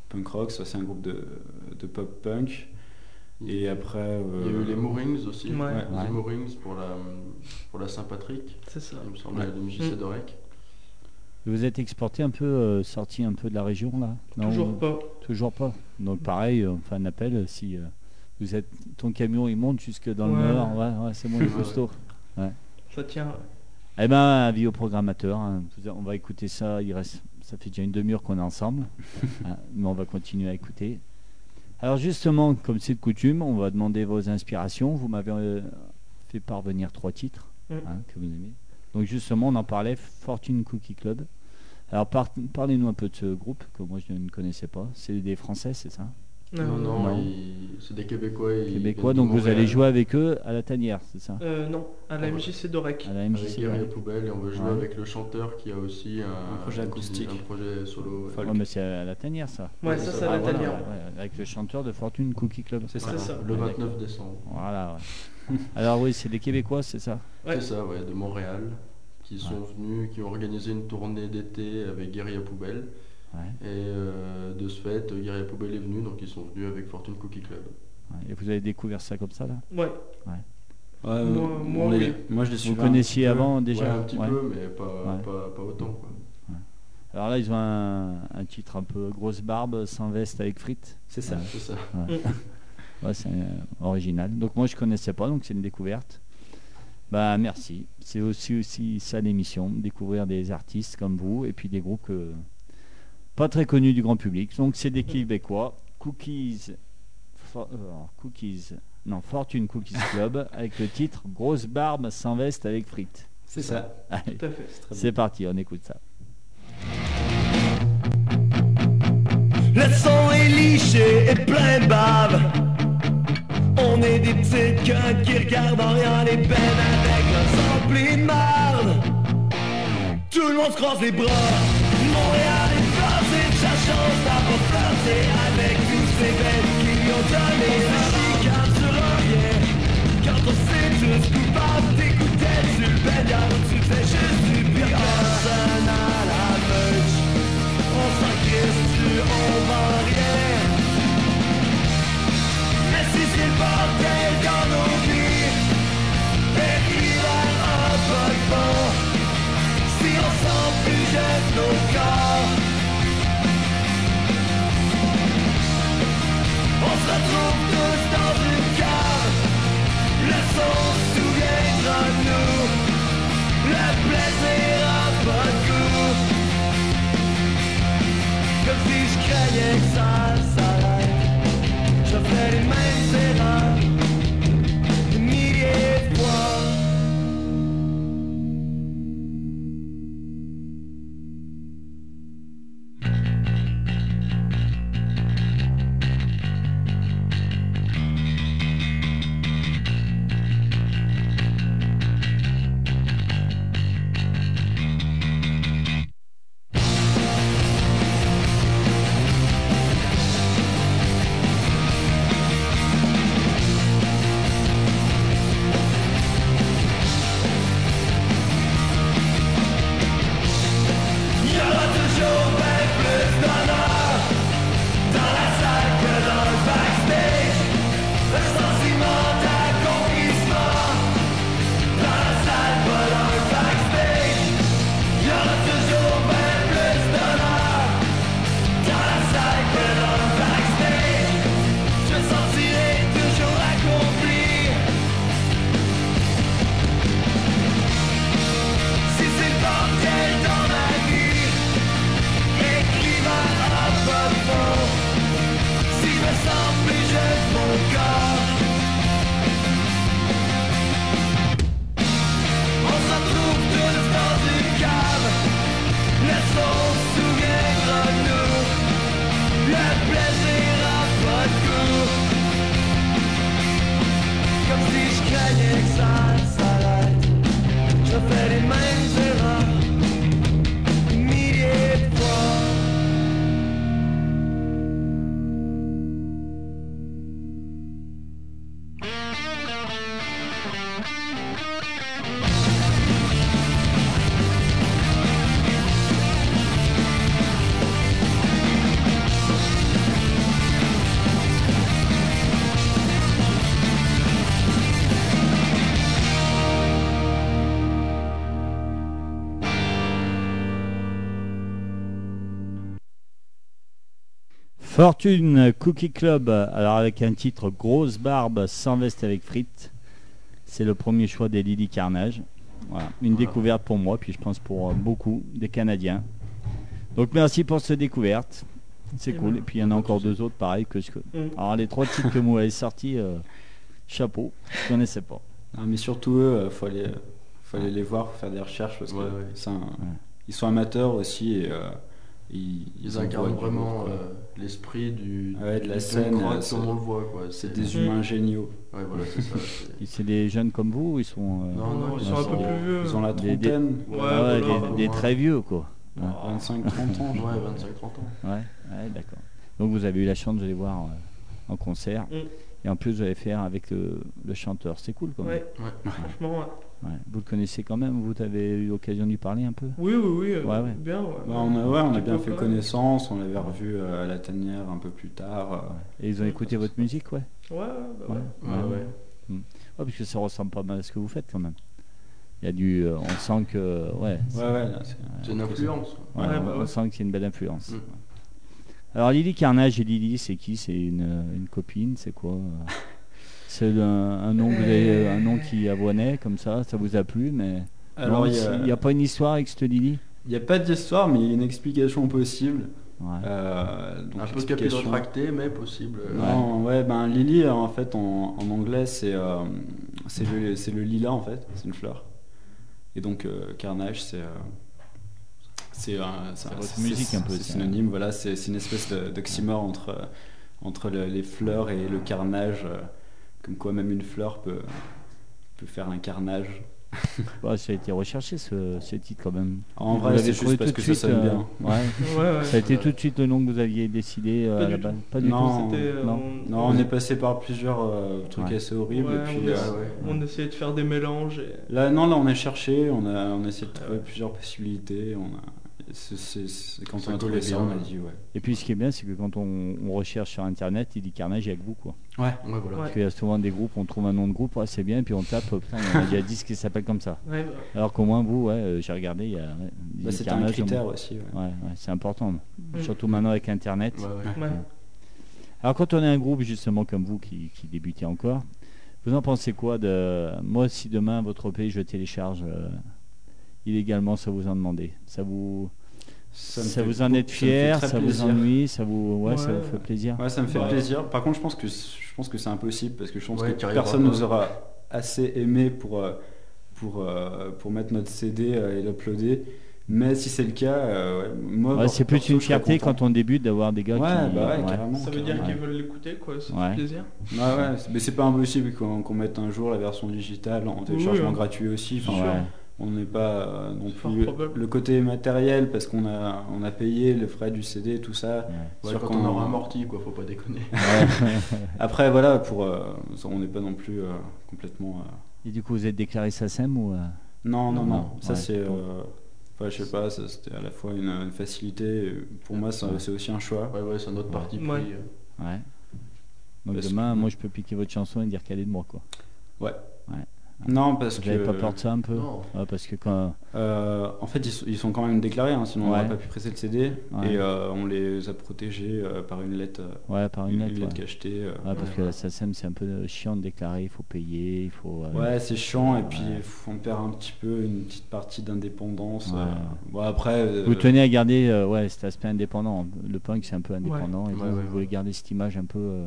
punk rock. C'est un groupe de, de pop punk. Et après. Il y a euh, eu les Moorings aussi. Ouais. Les Ouais. Moorings pour la, pour la Saint-Patrick, C'est ça. il me semble, Ouais. Mm. d'Orec. Vous êtes exporté un peu, euh, sorti un peu de la région, là? Non, Toujours vous- pas. Toujours pas. Donc pareil, euh, on fait un appel euh, si euh, vous êtes, ton camion il monte jusque dans Ouais. le nord, ouais, ouais, c'est bon, Ouais. costauds. Ça tient. ouais. Eh ben, avis au programmateur, hein. On va écouter ça, il reste, ça fait déjà une demi-heure qu'on est ensemble, hein, mais on va continuer à écouter. Alors justement, comme c'est de coutume, on va demander vos inspirations. Vous m'avez euh, fait parvenir trois titres Mm. hein, que vous aimez. Donc justement, on en parlait, Fortune Cookie Club. Alors par- parlez-nous un peu de ce groupe que moi je ne connaissais pas. C'est des Français, c'est ça? Non, non, Non. ils- c'est des Québécois. ils Québécois, donc vous allez jouer avec eux à la tanière, c'est ça? Euh, non, à la Ah, MJC d'Orec. À la Avec MJC. Guerrier ouais. Poubelle et on va jouer Ouais. avec le chanteur qui a aussi un, Un projet acoustique. Un projet solo. ouais. Mais c'est à la tanière ça. Ouais, ça, c'est à la voilà, tanière. ouais, avec le chanteur de Fortune Cookie Club. C'est ça. Ça. Le Ouais, 29 d'accord. décembre. Voilà, ouais. Alors oui, c'est des Québécois, c'est ça? Ouais. C'est ça, ouais, de Montréal, qui sont venus, qui ont organisé une tournée d'été avec Guerrier Poubelle. Ouais. Et euh, de ce fait, Guerrier Poubelle est venu, donc ils sont venus avec Fortune Cookie Club. Ouais. Et vous avez découvert ça comme ça là? Ouais. Ouais, euh, Moi- moi, les- oui. moi je les Vous connaissiez peu. avant déjà? Ouais, un petit Ouais. peu, mais pas, Ouais. pas, pas autant. Quoi. Alors là, ils ont un, un titre un peu grosse barbe, sans veste avec frites. C'est ça. Ouais. C'est ça. Ouais, c'est euh, original. Donc moi, je connaissais pas, donc c'est une découverte. Bah merci. C'est aussi, aussi ça l'émission, découvrir des artistes comme vous et puis des groupes que- pas très connus du grand public. Donc c'est des Québécois. Cookies, For- euh, Cookies, non Fortune Cookies Club avec le titre Grosse barbe sans veste avec frites. C'est ça. Allez, Tout à fait. Très c'est parti, on écoute ça. Le son est liché et plein de bave. On est des petites connes qui regardent en rien les peines avec leurs emplis de marde. Tout le monde se croise les bras. Montréal sa chance d'avoir flirté avec tous ces bêtes qui ont donné la chicane sur rien. Quand on sait tous d'écouter sur le baignard tu fais juste du pire. Personne à la meute. On s'en crisse, tu on vend rien. Mais si c'est le bordel dans nos vies, et a bon, si on je fais les mêmes erreurs. Des milliers Fortune Cookie Club, alors avec un titre Grosse barbe sans veste avec frites. C'est le premier choix des Lily Carnage. Voilà, une Voilà. découverte pour moi, puis je pense pour euh, beaucoup des Canadiens. Donc merci pour cette découverte. C'est cool. ben, Et puis il y en a encore deux autres pareil que je... Mm. Alors les trois titres que vous avez sortis, euh, chapeau, je connaissais pas. Ah, mais surtout eux, euh, faut aller, faut aller les voir, faut faire des recherches parce que Ouais, ouais. ils sont amateurs aussi et euh, ils, incarnent vraiment euh, l'esprit du, Ouais, de la du scène, euh, c'est- comme on le voit quoi. C'est des humains géniaux. Ouais voilà c'est ça. c'est- des jeunes comme vous ou ils sont... euh, Non, non, ils ils sont un peu plus vieux. Ils ont la Des- des- trentaine, Ouais, ah voilà, des- des, très vieux quoi. ouais, 25-30 ans. je Ouais crois. 25-30 ans. Ouais, ouais d'accord. Donc vous avez eu la chance de les voir euh, en concert. Mm. Et en plus vous allez faire avec le, le chanteur. C'est cool quand même. Ouais, Ouais. franchement, ouais. Vous le connaissez quand même Vous avez eu l'occasion d'y parler un peu? Oui, oui, oui. euh, Ouais, ouais. Bien, ouais. Bah, on a, ouais, on a bien fait connaissance, on l'avait revu euh, à la tanière un peu plus tard. euh. Et ils ont écouté votre musique, ouais? Ouais, ouais, bah ouais. Ouais, Ouais, ouais. ouais. Ouais, parce que ça ressemble pas mal à ce que vous faites quand même. Il y a du, euh, on sent que, ouais, Ouais, ouais, là, c'est- C'est une influence. Ouais, Ouais, on, bah on sent y a une belle influence. Mm. Alors Lily Carnage et Lily, c'est qui? C'est une, une copine C'est quoi? C'est le- un nom, que vous avez- un nom qui avoinait comme ça, ça vous a plu, mais Alors, il y a- il n'y a pas une histoire avec cette Lily il n'y a pas d'histoire, mais il y a une explication possible. Ouais. Euh, donc Un peu capillotracté mais possible. euh, Non, ouais, ben Lily, euh, en fait, en, en anglais, c'est euh, c'est le, c'est le lilas, en fait, c'est une fleur. Et donc, euh, carnage, c'est. euh, c'est musique un peu, C'est synonyme, voilà, c'est c'est une espèce de- d'oxymore entre, euh, entre le- les fleurs et le carnage. Euh, comme quoi, même une fleur peut, peut faire un carnage. Bah, ça a été recherché ce, ce titre quand même. En Vous vrai, c'est juste parce tout que ça sonne euh, bien. ouais. Ouais, ouais. Ça a été tout de suite le nom que vous aviez décidé euh, Pas à la du base tout. Pas du Non. tout. Euh, Non. on- Non, on est passé par plusieurs euh, trucs Ouais. assez horribles. Ouais, et puis, on, euh, essa- ouais. on essayait de faire des mélanges. Et... Là, non, là, on a cherché, on a, on a essayé de trouver plusieurs possibilités. On a, c'est- c'est- c'est- quand on a trouvé ça, on a dit ouais. Et puis ce qui est bien, c'est que quand on, on recherche sur internet, il dit Carnage avec vous quoi. Ouais. Ouais voilà. Parce qu'il y a souvent des groupes, on trouve un nom de groupe, ouais, c'est bien, et puis on tape, putain, il y a déjà 10 qui s'appellent comme ça. Ouais, bah, Alors qu'au moins vous, ouais, euh, j'ai regardé, il y a. Bah, C'était un critère on- aussi. ouais. Ouais, ouais, c'est important. Mm. Surtout maintenant avec internet. Ouais, ouais. ouais. Alors quand on est un groupe justement comme vous qui, qui débutez encore, vous en pensez quoi de moi si demain votre EP je télécharge euh, illégalement ça vous en demandez Ça vous ça, fait vous en êtes ça fier Ça vous plaisir. ennuie Ça vous ouais, ça vous fait plaisir Ouais, ça me fait Ouais. plaisir. Par contre, je pense que je pense que c'est impossible parce que je pense Ouais, que personne nous aura assez aimé pour euh, pour euh, pour mettre notre CD euh, et l'uploader. Mais si c'est le cas, euh, ouais, moi, Ouais, c'est plus une fierté quand on débute d'avoir des gars Ouais, qui bah ouais, ouais. carrément. Ça veut dire qu'ils veulent l'écouter, quoi. Ça Ouais. fait plaisir. Ouais, ouais, c'est- mais c'est pas impossible qu'on qu'on mette un jour la version digitale en téléchargement hein. gratuit aussi. Enfin. On n'est pas euh, non plus le côté matériel parce qu'on a on a payé le frais du CD tout ça. Ouais, Sûr quand qu'on on aura aura- amorti quoi, faut pas déconner. Après voilà pour euh, on n'est pas non plus euh, complètement. euh, Et du coup vous êtes déclaré SACEM ou euh, Non non Non, non. Ça ouais, c'est. euh, Enfin je sais pas. C'était à la fois une, une facilité. Pour moi Ouais. c'est aussi un choix. Ouais ouais, c'est un autre parti pris. Ouais. ouais. Donc Parce demain que- moi je peux piquer votre chanson et dire qu'elle est de moi quoi. Non parce que. n'avez pas peur de ça un peu Non. Ouais, parce que quand Euh, en fait, ils sont, ils sont quand même déclarés, hein, sinon on Ouais. n'aurait pas pu presser le CD. Ouais. Et euh, on les a protégés euh, par une lettre, ouais par une lettre. ouais. cachetée. euh. Ouais, parce Ouais. que la SACEM c'est un peu chiant de déclarer, il faut payer, il faut. euh, Ouais, c'est chiant, et puis on perd un petit peu une petite partie d'indépendance. Ouais. euh. Bon, après. euh, Vous tenez à garder euh, ouais, cet aspect indépendant. Le punk c'est un peu indépendant et Ouais, vous, ouais, vous ouais. voulez garder cette image un peu.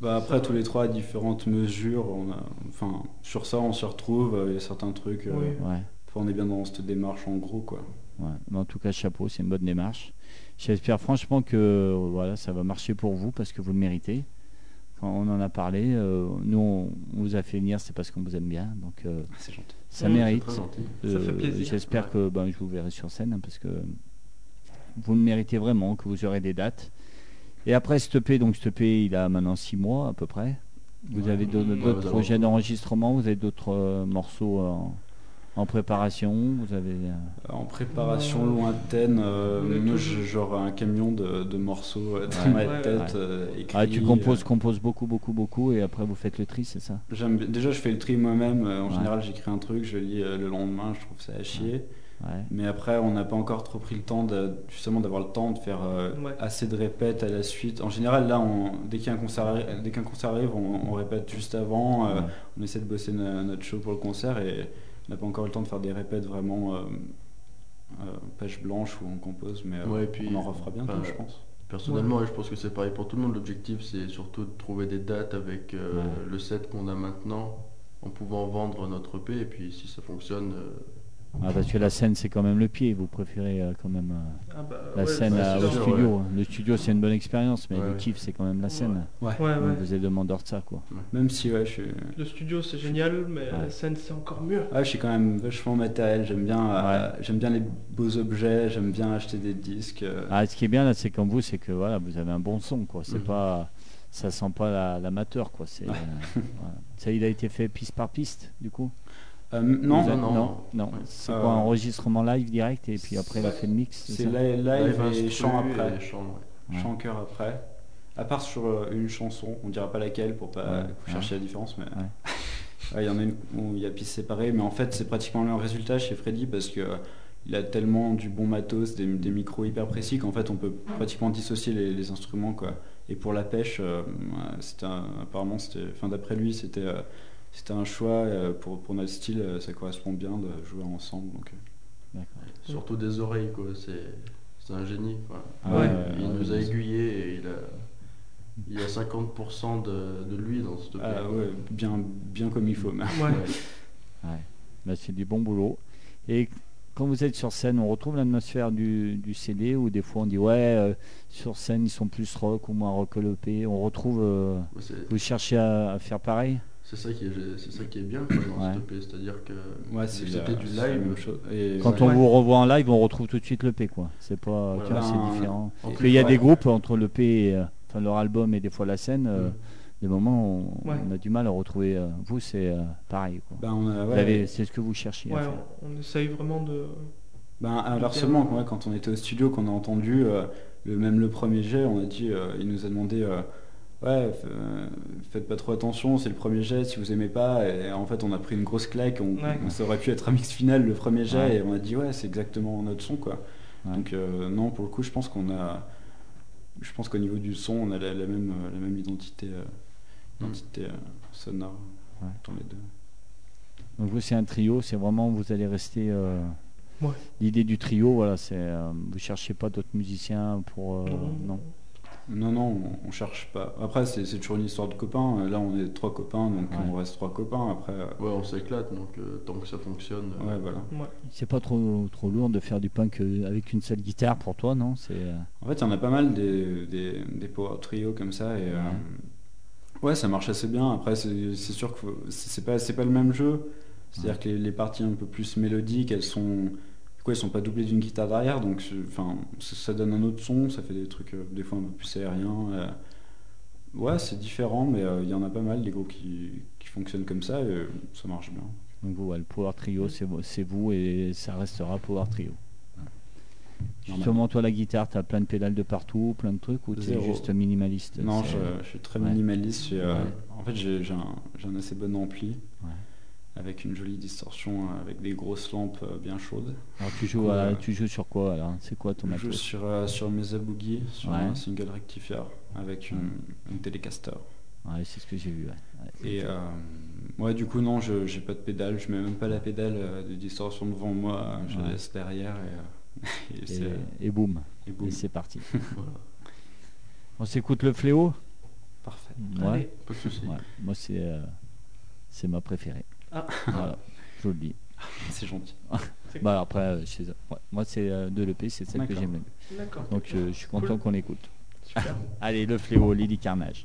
Bah, après, tous les trois, différentes mesures, on a, enfin, sur ça, on se retrouve. euh, Il y a certains trucs. euh, Oui. ouais, enfin, on est bien dans cette démarche en gros, quoi. ouais. Mais en tout cas chapeau, c'est une bonne démarche. J'espère franchement que voilà, ça va marcher pour vous parce que vous le méritez. Quand on en a parlé, euh, nous on, on vous a fait venir, c'est parce qu'on vous aime bien, donc euh, C'est gentil. ça mérite. Très gentil. Ça fait Euh, plaisir. J'espère Ouais. que ben, je vous verrai sur scène hein, parce que vous le méritez vraiment, que vous aurez des dates. Et après ce EP, donc EP, il a maintenant six mois à peu près. Vous Ouais. avez d'autres projets d'enregistrement, vous avez d'autres euh, morceaux en, En préparation, vous avez. euh, En préparation Euh, lointaine, euh, moi un camion de, de morceaux euh, dans Ouais. ma Ouais, tête. ouais. euh, Ah, tu composes, euh, composes beaucoup, beaucoup, beaucoup, et après vous faites le tri, c'est ça? Déjà, je fais le tri moi-même. euh, En Ouais. général, j'écris un truc, je lis euh, le lendemain, je trouve ça à chier. Ouais. Mais après, on n'a pas encore trop pris le temps de, justement d'avoir le temps de faire euh, Ouais. assez de répètes à la suite. En général, là, on- dès qu'un concert, dès qu'un concert arrive, on, on répète juste avant. euh, Ouais. On essaie de bosser no- notre show pour le concert et on n'a pas encore eu le temps de faire des répètes vraiment euh, euh, page blanche où on compose, mais euh, Ouais, et puis, on en refera bientôt, je pense. Personnellement, ouais, je pense que c'est pareil pour tout le monde. L'objectif, c'est surtout de trouver des dates avec euh, Ouais. le set qu'on a maintenant, en pouvant vendre notre EP. Et puis, si ça fonctionne, euh, Ah, parce que la scène, c'est quand même le pied. Vous préférez euh, quand même euh, Ah bah, la ouais, scène bah, c'est au sûr. studio. Le studio, c'est une bonne expérience, mais Ouais, le kiff, c'est quand même la scène. Ouais, Donc, ouais. Vous êtes demandeur de ça, quoi. Même si, ouais, je suis, Le studio c'est génial, mais Ouais. la scène c'est encore mieux. ouais, je suis quand même vachement matériel. J'aime bien, euh, j'aime bien les beaux objets, j'aime bien acheter des disques. euh, Ah, ce qui est bien là, c'est comme vous, c'est que voilà, vous avez un bon son, quoi. C'est Mhm. pas, ça sent pas la- l'amateur, quoi. C'est, Ouais. euh, voilà. Ça, il a été fait piste par piste, du coup? Euh, non, non, non. C'est Euh, quoi, enregistrement live direct et puis après il a fait le mix. c'est live, et chant après. et chant, ouais. Ouais. Chant chœur après. À part sur euh, une chanson, on dira pas laquelle pour pas Ouais, chercher la différence, mais Ouais. Ouais, il y en a une où il y a pistes séparées, mais en fait c'est pratiquement le même résultat chez Freddy parce que euh, il a tellement du bon matos, des, des micros hyper précis qu'en fait on peut pratiquement dissocier les, les instruments quoi. Et pour la pêche, euh, c'était apparemment c'était, enfin d'après lui c'était euh, c'était un choix euh, pour, pour notre style, euh, ça correspond bien de jouer ensemble donc. euh. Surtout des oreilles, quoi. C'est c'est un génie. quoi. Ah Ouais. il ouais, nous a aiguillés et il a, il y a 50% de, de lui dans ce Ah ouais, bien bien comme il faut. mais- Ouais. Ouais. Là, c'est du bon boulot. Et quand vous êtes sur scène, on retrouve l'atmosphère du, du CD ou des fois on dit ouais, euh, sur scène ils sont plus rock ou moins rockoloppés. On retrouve. euh, vous cherchez à, à faire pareil? C'est ça qui est, c'est ça qui est bien quoi, dans Ouais. cette EP, c'est-à-dire que Ouais, c'est c'était la- du c'est la live. même chose. Et Quand Ouais. on vous revoit en live, on retrouve tout de suite le P quoi. C'est pas, c'est Ben, différent. En Parce qu'il y a ouais. des groupes entre le P et euh, enfin, leur album et des fois la scène. euh, Mm. Des moments, où on, Ouais. on a du mal à retrouver. euh, vous, c'est euh, pareil quoi. Ben, avez- c'est ce que vous cherchiez. à Ouais, faire. on, on essaye vraiment de. Ben, inversement, quand on était au studio, qu'on a entendu euh, le, même le premier jet, on a dit, euh, il nous a demandé, euh, ouais, euh, faites pas trop attention, c'est le premier jet, si vous aimez pas. Et en fait, on a pris une grosse claque, on, Ouais. on- ça aurait pu être un mix final le premier jet, Ouais. et on a dit, ouais, c'est exactement notre son, quoi. Ouais. Donc, euh, non, pour le coup, je pense qu'on a, je pense qu'au niveau du son, on a la, la même, euh, la même identité, euh, Mm. identité euh, sonore Ouais. dans les deux. Donc vous c'est un trio, c'est vraiment vous allez rester. euh, Ouais. L'idée du trio, voilà, c'est euh, vous cherchez pas d'autres musiciens pour euh, non. Non, non, on, on cherche pas. Après, c'est c'est toujours une histoire de copains. Là, on est trois copains, donc Ouais. on reste trois copains. Après, euh, Ouais, on s'éclate, donc euh, tant que ça fonctionne. euh, ouais, voilà. Ouais. C'est pas trop trop lourd de faire du punk avec une seule guitare pour toi, non? C'est En fait, il y en a pas mal des, des, des power trio comme ça. Et, euh, ouais, ça marche assez bien. Après, c'est c'est sûr que faut- c'est pas, c'est pas le même jeu. C'est-à-dire que les, les parties un peu plus mélodiques, elles sont. Du coup, elles sont pas doublées d'une guitare derrière, donc enfin, ça, donne un autre son, ça fait des trucs euh, des fois un peu plus aériens. euh. Ouais, c'est différent, mais euh, il y en a pas mal des groupes qui, qui fonctionnent comme ça et ça marche bien. donc ouais, le power trio, c'est vo- c'est vous et ça restera power trio. Justement, toi la guitare, t'as plein de pédales de partout, plein de trucs ou t'es Zéro. juste minimaliste Non, je, je suis très minimaliste. euh, Ouais. En fait, j'ai un, assez bon ampli. Ouais. Avec une jolie distorsion, euh, avec des grosses lampes euh, bien chaudes. Alors tu joues, Ouais. à- tu joues sur quoi alors? C'est quoi ton Je joue sur, euh, sur Mesa Boogie, sur Ouais. un single rectifier, avec une, une Telecaster. Ouais, c'est ce que j'ai vu. ouais. Ouais. Et euh, ouais, du coup, non, je j'ai pas de pédale, je mets même pas la pédale euh, de distorsion devant moi, je la Ouais. laisse derrière et, euh, et c'est- Et, et boum, et boum. et c'est parti. Voilà, On s'écoute le fléau? Parfait. Ouais. Allez. pas de soucis. Ouais, moi c'est euh, c'est ma préférée. Ah. Voilà, je vous le dis. C'est gentil. Bah après, euh, chez eux. Ouais, moi c'est euh, de l'EP, c'est celle que j'aime le mieux. D'accord. Donc euh, je suis content Cool. qu'on l'écoute. Super. Allez, le fléau, Lily Carnage.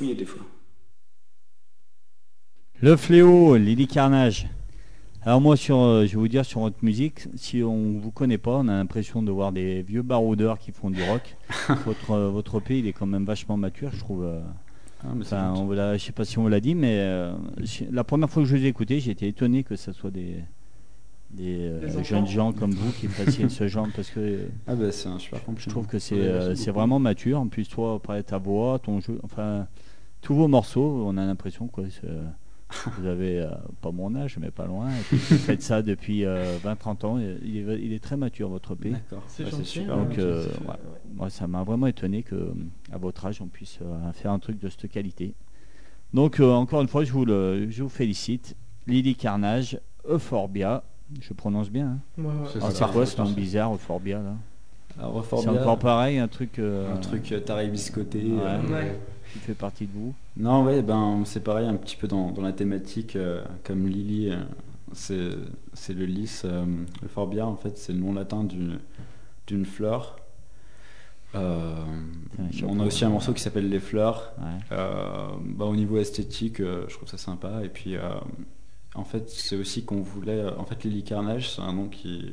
Des fois. Le fléau, Lily Carnage. Alors moi, sur, euh, je vais vous dire sur votre musique, si on vous connaît pas, on a l'impression de voir des vieux baroudeurs qui font du rock. votre, euh, votre EP, il est quand même vachement mature, je trouve. euh. Ah, mais Enfin, on l'a- je sais pas si on vous l'a dit, mais euh, la première fois que je vous ai écouté, j'ai été étonné que ce soit des, des, euh, jeunes gens comme vous qui fassiez ce genre, parce que Ah bah c'est un super je trouve que c'est Ouais, euh, vraiment mature. En plus, toi, après ta voix, ton jeu, enfin, tous vos morceaux, on a l'impression que vous avez euh, pas mon âge, mais pas loin. et puis vous faites ça depuis 20-30 ans. et Il est, il est très mature, votre EP. D'accord. C'est Ouais, gentil. super. hein, Donc, c'est- euh, c'est- ouais. ouais. Moi, ça m'a vraiment étonné que à votre âge, on puisse euh, faire un truc de cette qualité. Donc, euh, encore une fois, je vous, le, je vous félicite. Lily Carnage, Euphorbia, je prononce bien. hein. Ouais, ouais. C'est quoi ce nom bizarre, Euphorbia là C'est encore pareil, un truc, euh, un truc euh, taré biscoté. Qui fait partie de vous. Non, ouais, ben c'est pareil, un petit peu dans, dans la thématique, euh, comme Lily, euh, c'est c'est le lys. euh, le Forbia, en fait, c'est le nom latin d'une d'une fleur. Euh, on a aussi un morceau qui s'appelle Les Fleurs. Ouais. Bah, au niveau esthétique, je trouve ça sympa. Et puis, en fait, c'est aussi qu'on voulait. En fait, Lily Carnage, c'est un nom qui,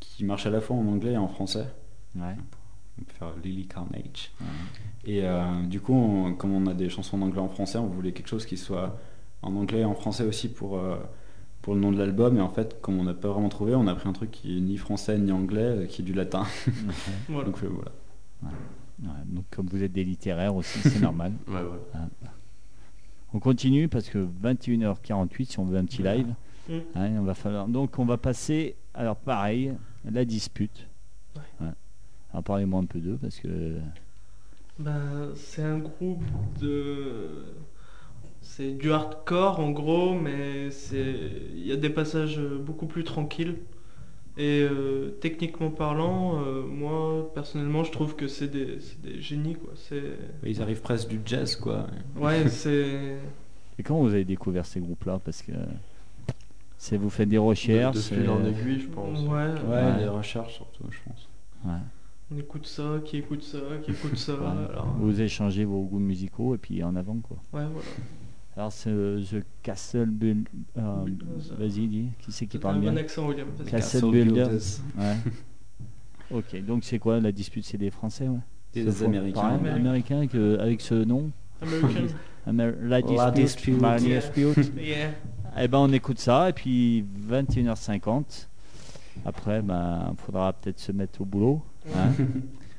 qui marche à la fois en anglais et en français. Ouais. Faire Lily Carnage. Ouais. Et euh, du coup, on- comme on a des chansons en anglais et en français, on voulait quelque chose qui soit en anglais et en français aussi pour, euh, pour le nom de l'album. Et en fait, comme on n'a pas vraiment trouvé, on a pris un truc qui est ni français ni anglais, euh, qui est du latin. Voilà. Donc euh, voilà. Ouais, donc comme vous êtes des littéraires aussi, c'est normal. Ouais, voilà. On continue parce que 21h48, si on veut un petit live, Mm. hein, on va falloir. Donc on va passer, alors pareil, la dispute. Alors parlez-moi un peu d'eux parce que Ben, c'est un groupe de. C'est du hardcore en gros, mais c'est il y a des passages beaucoup plus tranquilles. Et euh, techniquement parlant, euh, moi personnellement, je trouve que c'est des, c'est des génies quoi. C'est Ils arrivent presque du jazz, quoi. ouais, c'est et comment vous avez découvert ces groupes-là? Parce que c'est vous faites des recherches. De, de fil c'est- en aiguille, je pense. ouais. Ouais, Ouais. les recherches surtout, je pense. ouais. On écoute ça, qui écoute ça, qui écoute ça. Ouais. alors, Vous échangez vos goûts musicaux et puis en avant quoi. ouais, voilà. Alors c'est euh, The Castle Build. euh. Vas-y, dis. Qui c'est qui parle un bien bon accent, William. Castle Builders. Ouais. ok, donc c'est quoi la dispute? C'est des Français, ouais Des Ce font- Américains. pareil, Américains. Américains que- avec ce nom American. Amer- La dispute. La dispute. La Yeah. dispute. yeah. Eh ben on écoute ça et puis 21h50. Après, ben faudra peut-être se mettre au boulot. Hein.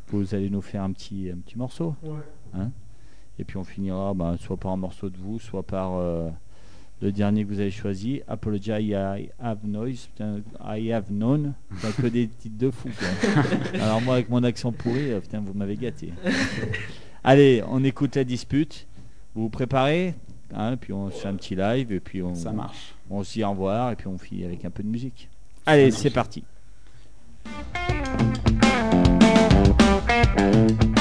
Vous allez nous faire un petit, un petit morceau. Ouais. Et puis on finira ben, soit par un morceau de vous, soit par euh, le dernier que vous avez choisi. Apologize, I have noise. Putain, I have known. Putain, que des titres de fou. quoi. Alors moi avec mon accent pourri, euh, putain, vous m'avez gâté. Allez, on écoute la dispute. Vous vous préparez? Hein, Puis on fait un petit live et puis on, Ça marche. on se dit au revoir et puis on finit avec un peu de musique. Allez, c'est parti. Música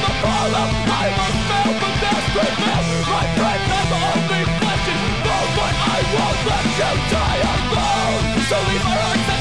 from the that's prevail My only But I won't let you die alone So leave our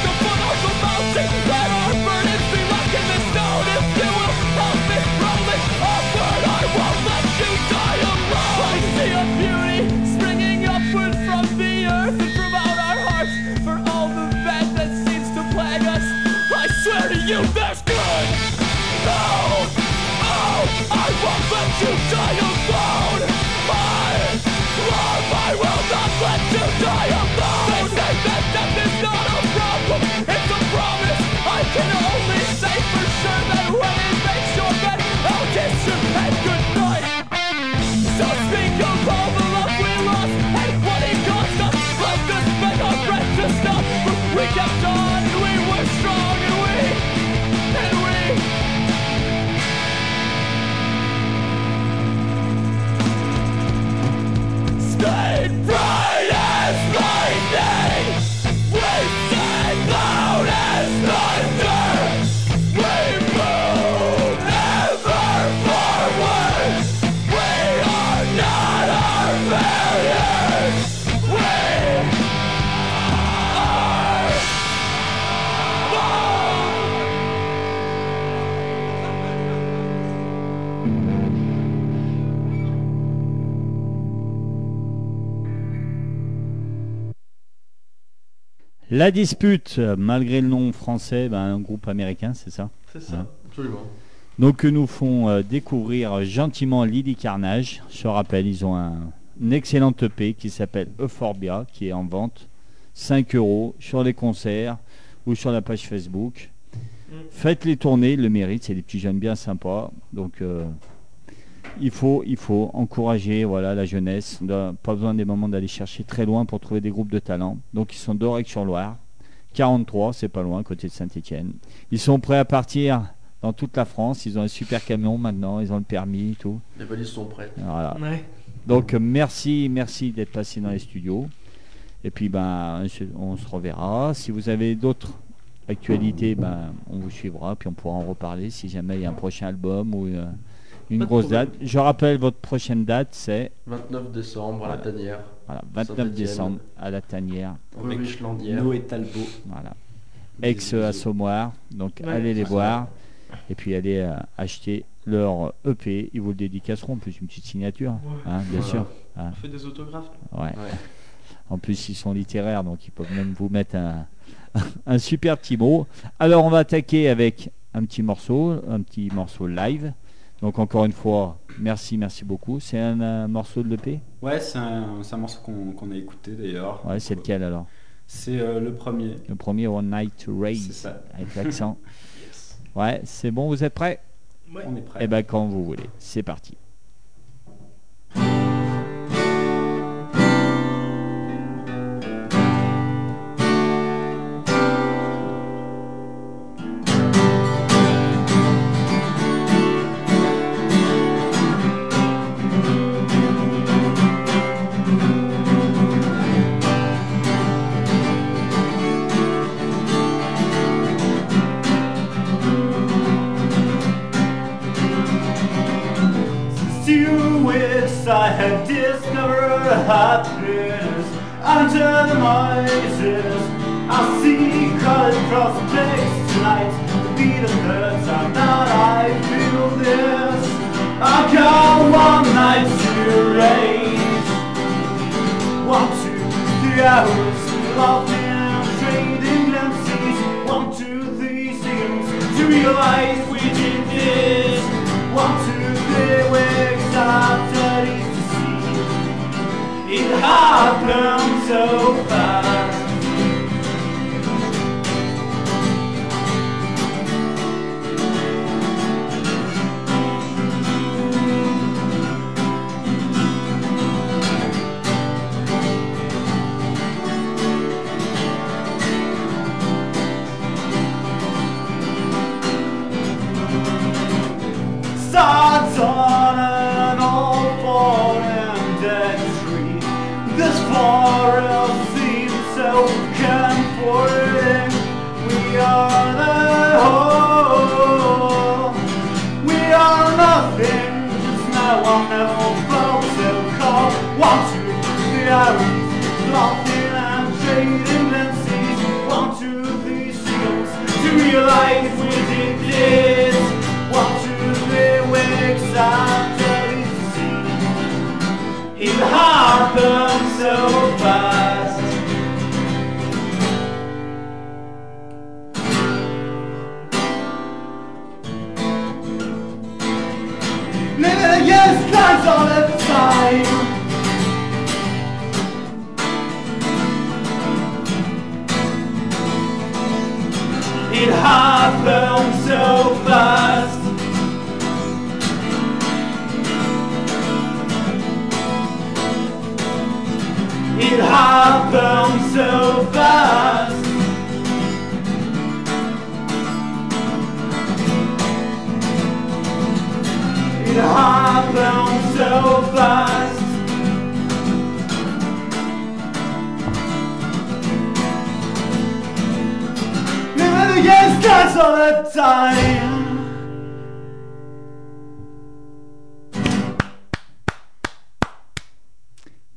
La dispute, malgré le nom français, ben, un groupe américain, c'est ça C'est ça. Hein. Absolument. Donc que nous font euh, découvrir gentiment Lily Carnage. Je rappelle, ils ont un, une excellente EP qui s'appelle Euphorbia, qui est en vente 5 euros sur les concerts ou sur la page Facebook. Mm. Faites les tournées, le méritent, c'est des petits jeunes bien sympas. Donc euh, il faut, il faut encourager voilà, la jeunesse. On doit- pas besoin des moments d'aller chercher très loin pour trouver des groupes de talent. Donc ils sont d'Orec-sur-Loire. 43, c'est pas loin, côté de Saint-Etienne. Ils sont prêts à partir dans toute la France. Ils ont un super camion maintenant, ils ont le permis, tout. Les valises sont prêtes. Voilà. Ouais. Donc merci, merci d'être passé dans les studios. Et puis ben, on se reverra. Si vous avez d'autres actualités, ben, on vous suivra, puis on pourra en reparler si jamais il y a un prochain album ou euh, une grosse problème. date. Je rappelle votre prochaine date, c'est 29 décembre à la tanière. voilà, 29 Saint-Étienne. décembre à la Tanière. Rue. Noé Talbot. Voilà. Des Ex bisous. assommoir. Donc Ouais, allez les voir. Et puis allez euh, acheter leur EP. Ils vous le dédicaceront, en plus une petite signature. Ouais. hein, bien Voilà. sûr. On fait des autographes. Ouais. Ouais. En plus, ils sont littéraires, donc ils peuvent même vous mettre un, un super petit mot. Alors, on va attaquer avec un petit morceau, un petit morceau live. Donc, encore une fois, merci, merci beaucoup. C'est un, morceau de l'EP Ouais, c'est un, morceau qu'on a écouté d'ailleurs. Ouais, c'est lequel alors? C'est euh, le premier. Le premier One Night C'est Race, ça. avec l'accent. Yes. Ouais, c'est bon, vous êtes prêts? Ouais. On est prêt. Eh ben, quand vous voulez. C'est parti. Realize we did this. One, two, three to see. It happened so so fast. So fast.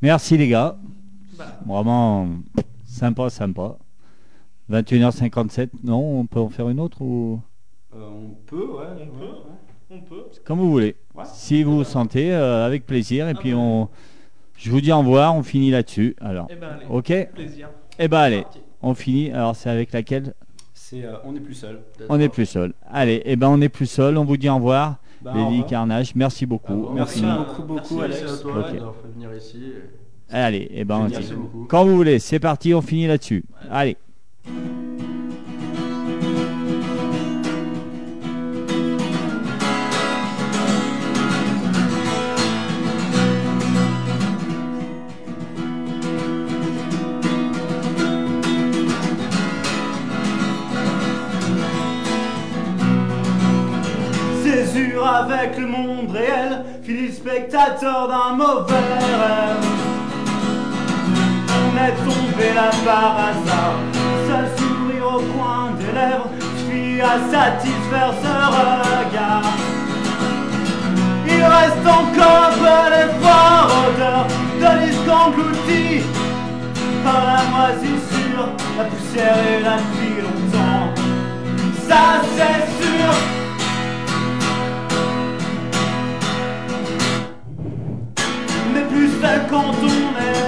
Merci les gars. Vraiment sympa, sympa. 21h57, non, on peut en faire une autre ou? Euh, on peut, ouais. On ouais, peut. ouais. On peut. comme vous voulez. Ouais. Si vous vous sentez, euh, avec plaisir. Et Ah puis bah. on, je vous dis au revoir, on finit là-dessus. Alors, Eh ben allez. ok? Plaisir. Eh ben allez, on finit. Alors c'est avec laquelle? C'est euh, On n'est plus seul. On n'est plus seul. Allez, eh ben on n'est plus seul. On vous dit au revoir. Revoir. Carnage, merci beaucoup. Ah bon, Merci beaucoup, beaucoup, Merci, Alex. À toi d'avoir fait venir ici. Allez, eh ben. Merci beaucoup. Quand vous voulez, c'est parti, on finit là-dessus. Allez. Césure avec le monde réel, fini spectateur d'un mauvais rêve. On est tombé là par hasard, seul sourire au coin des lèvres, suffit à satisfaire ce regard. Il reste encore un peu d'effort, odeur de disque englouti par la moisissure, la poussière est là depuis longtemps. Ça c'est sûr. N'est plus seul quand on est